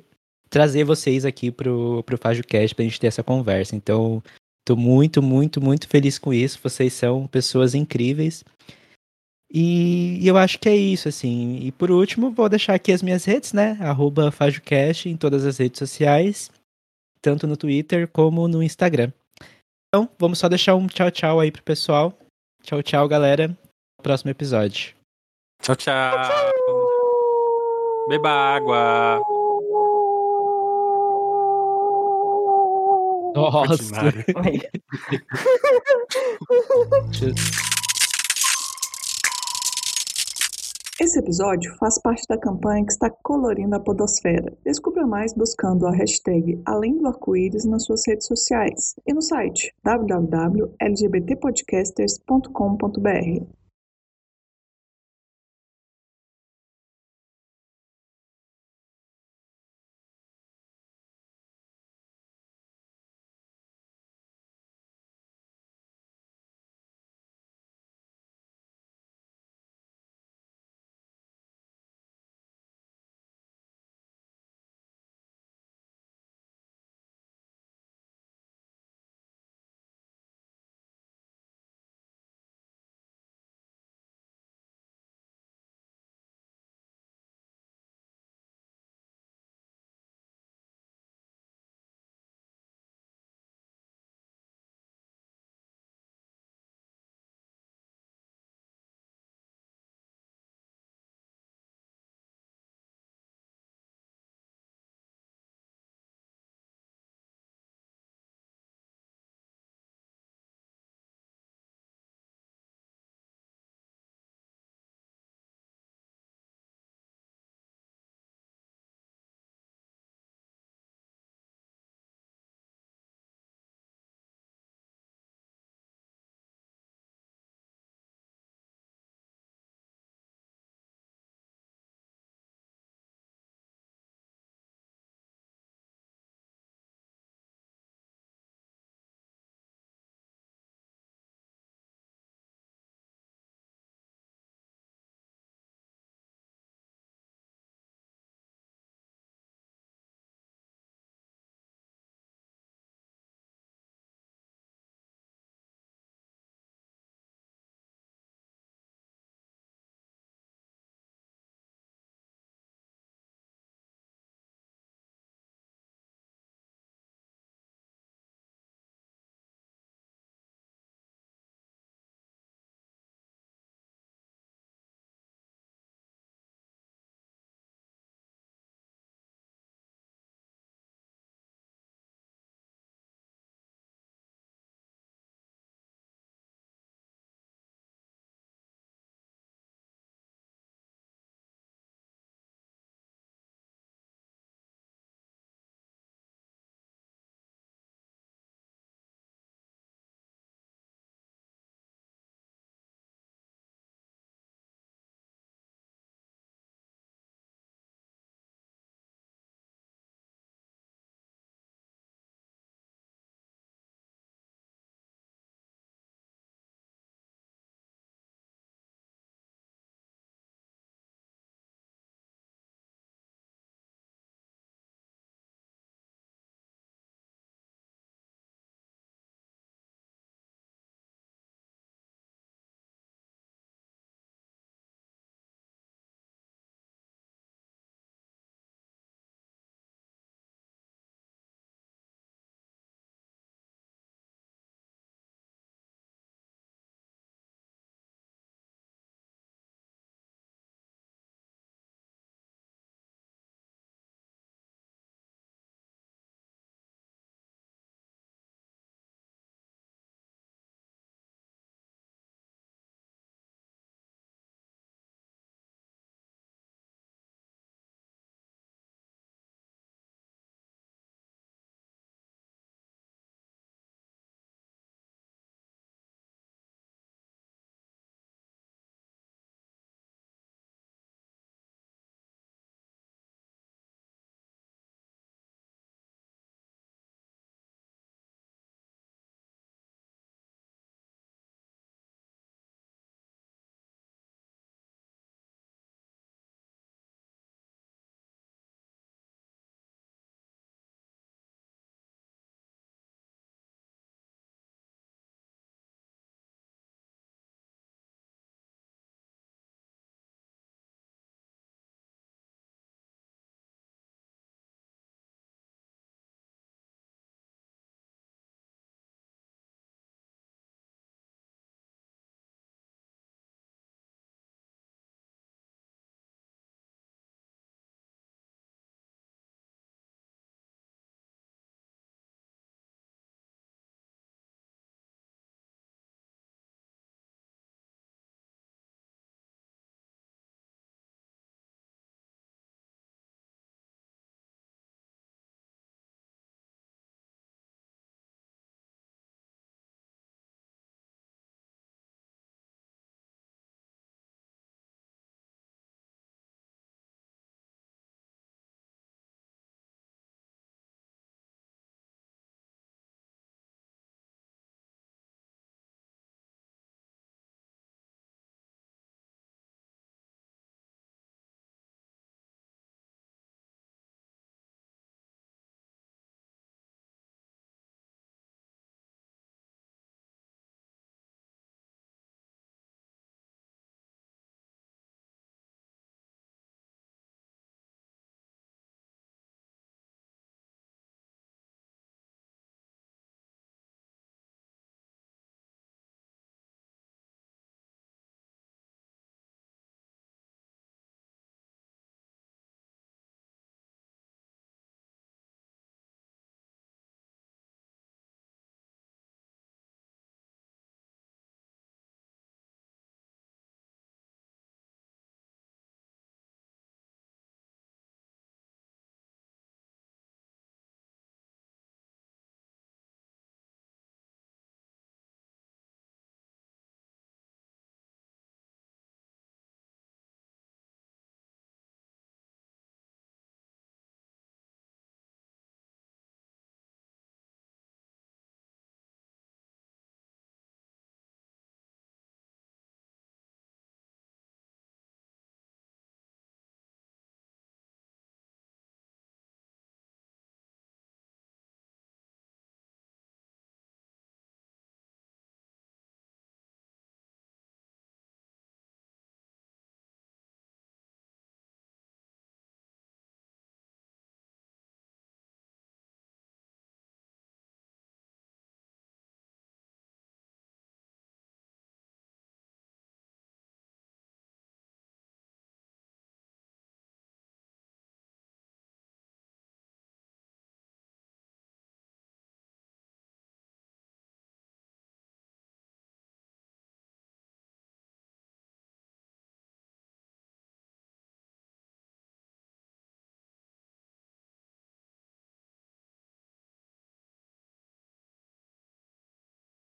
trazer vocês aqui pro pro FajoCast pra gente ter essa conversa. Então, tô muito, muito, muito feliz com isso. Vocês são pessoas incríveis. E, e eu acho que é isso, assim. E por último, vou deixar aqui as minhas redes, né? Arroba FajoCast em todas as redes sociais, tanto no Twitter como no Instagram. Então, vamos só deixar um tchau, tchau aí pro pessoal. Tchau, tchau, galera. Próximo episódio. Tchau, tchau. Beba água. Nossa. Esse episódio faz parte da campanha que está colorindo a podosfera. Descubra mais buscando a hashtag Além do Arco-Íris nas suas redes sociais e no site www.lgbtpodcasters.com.br.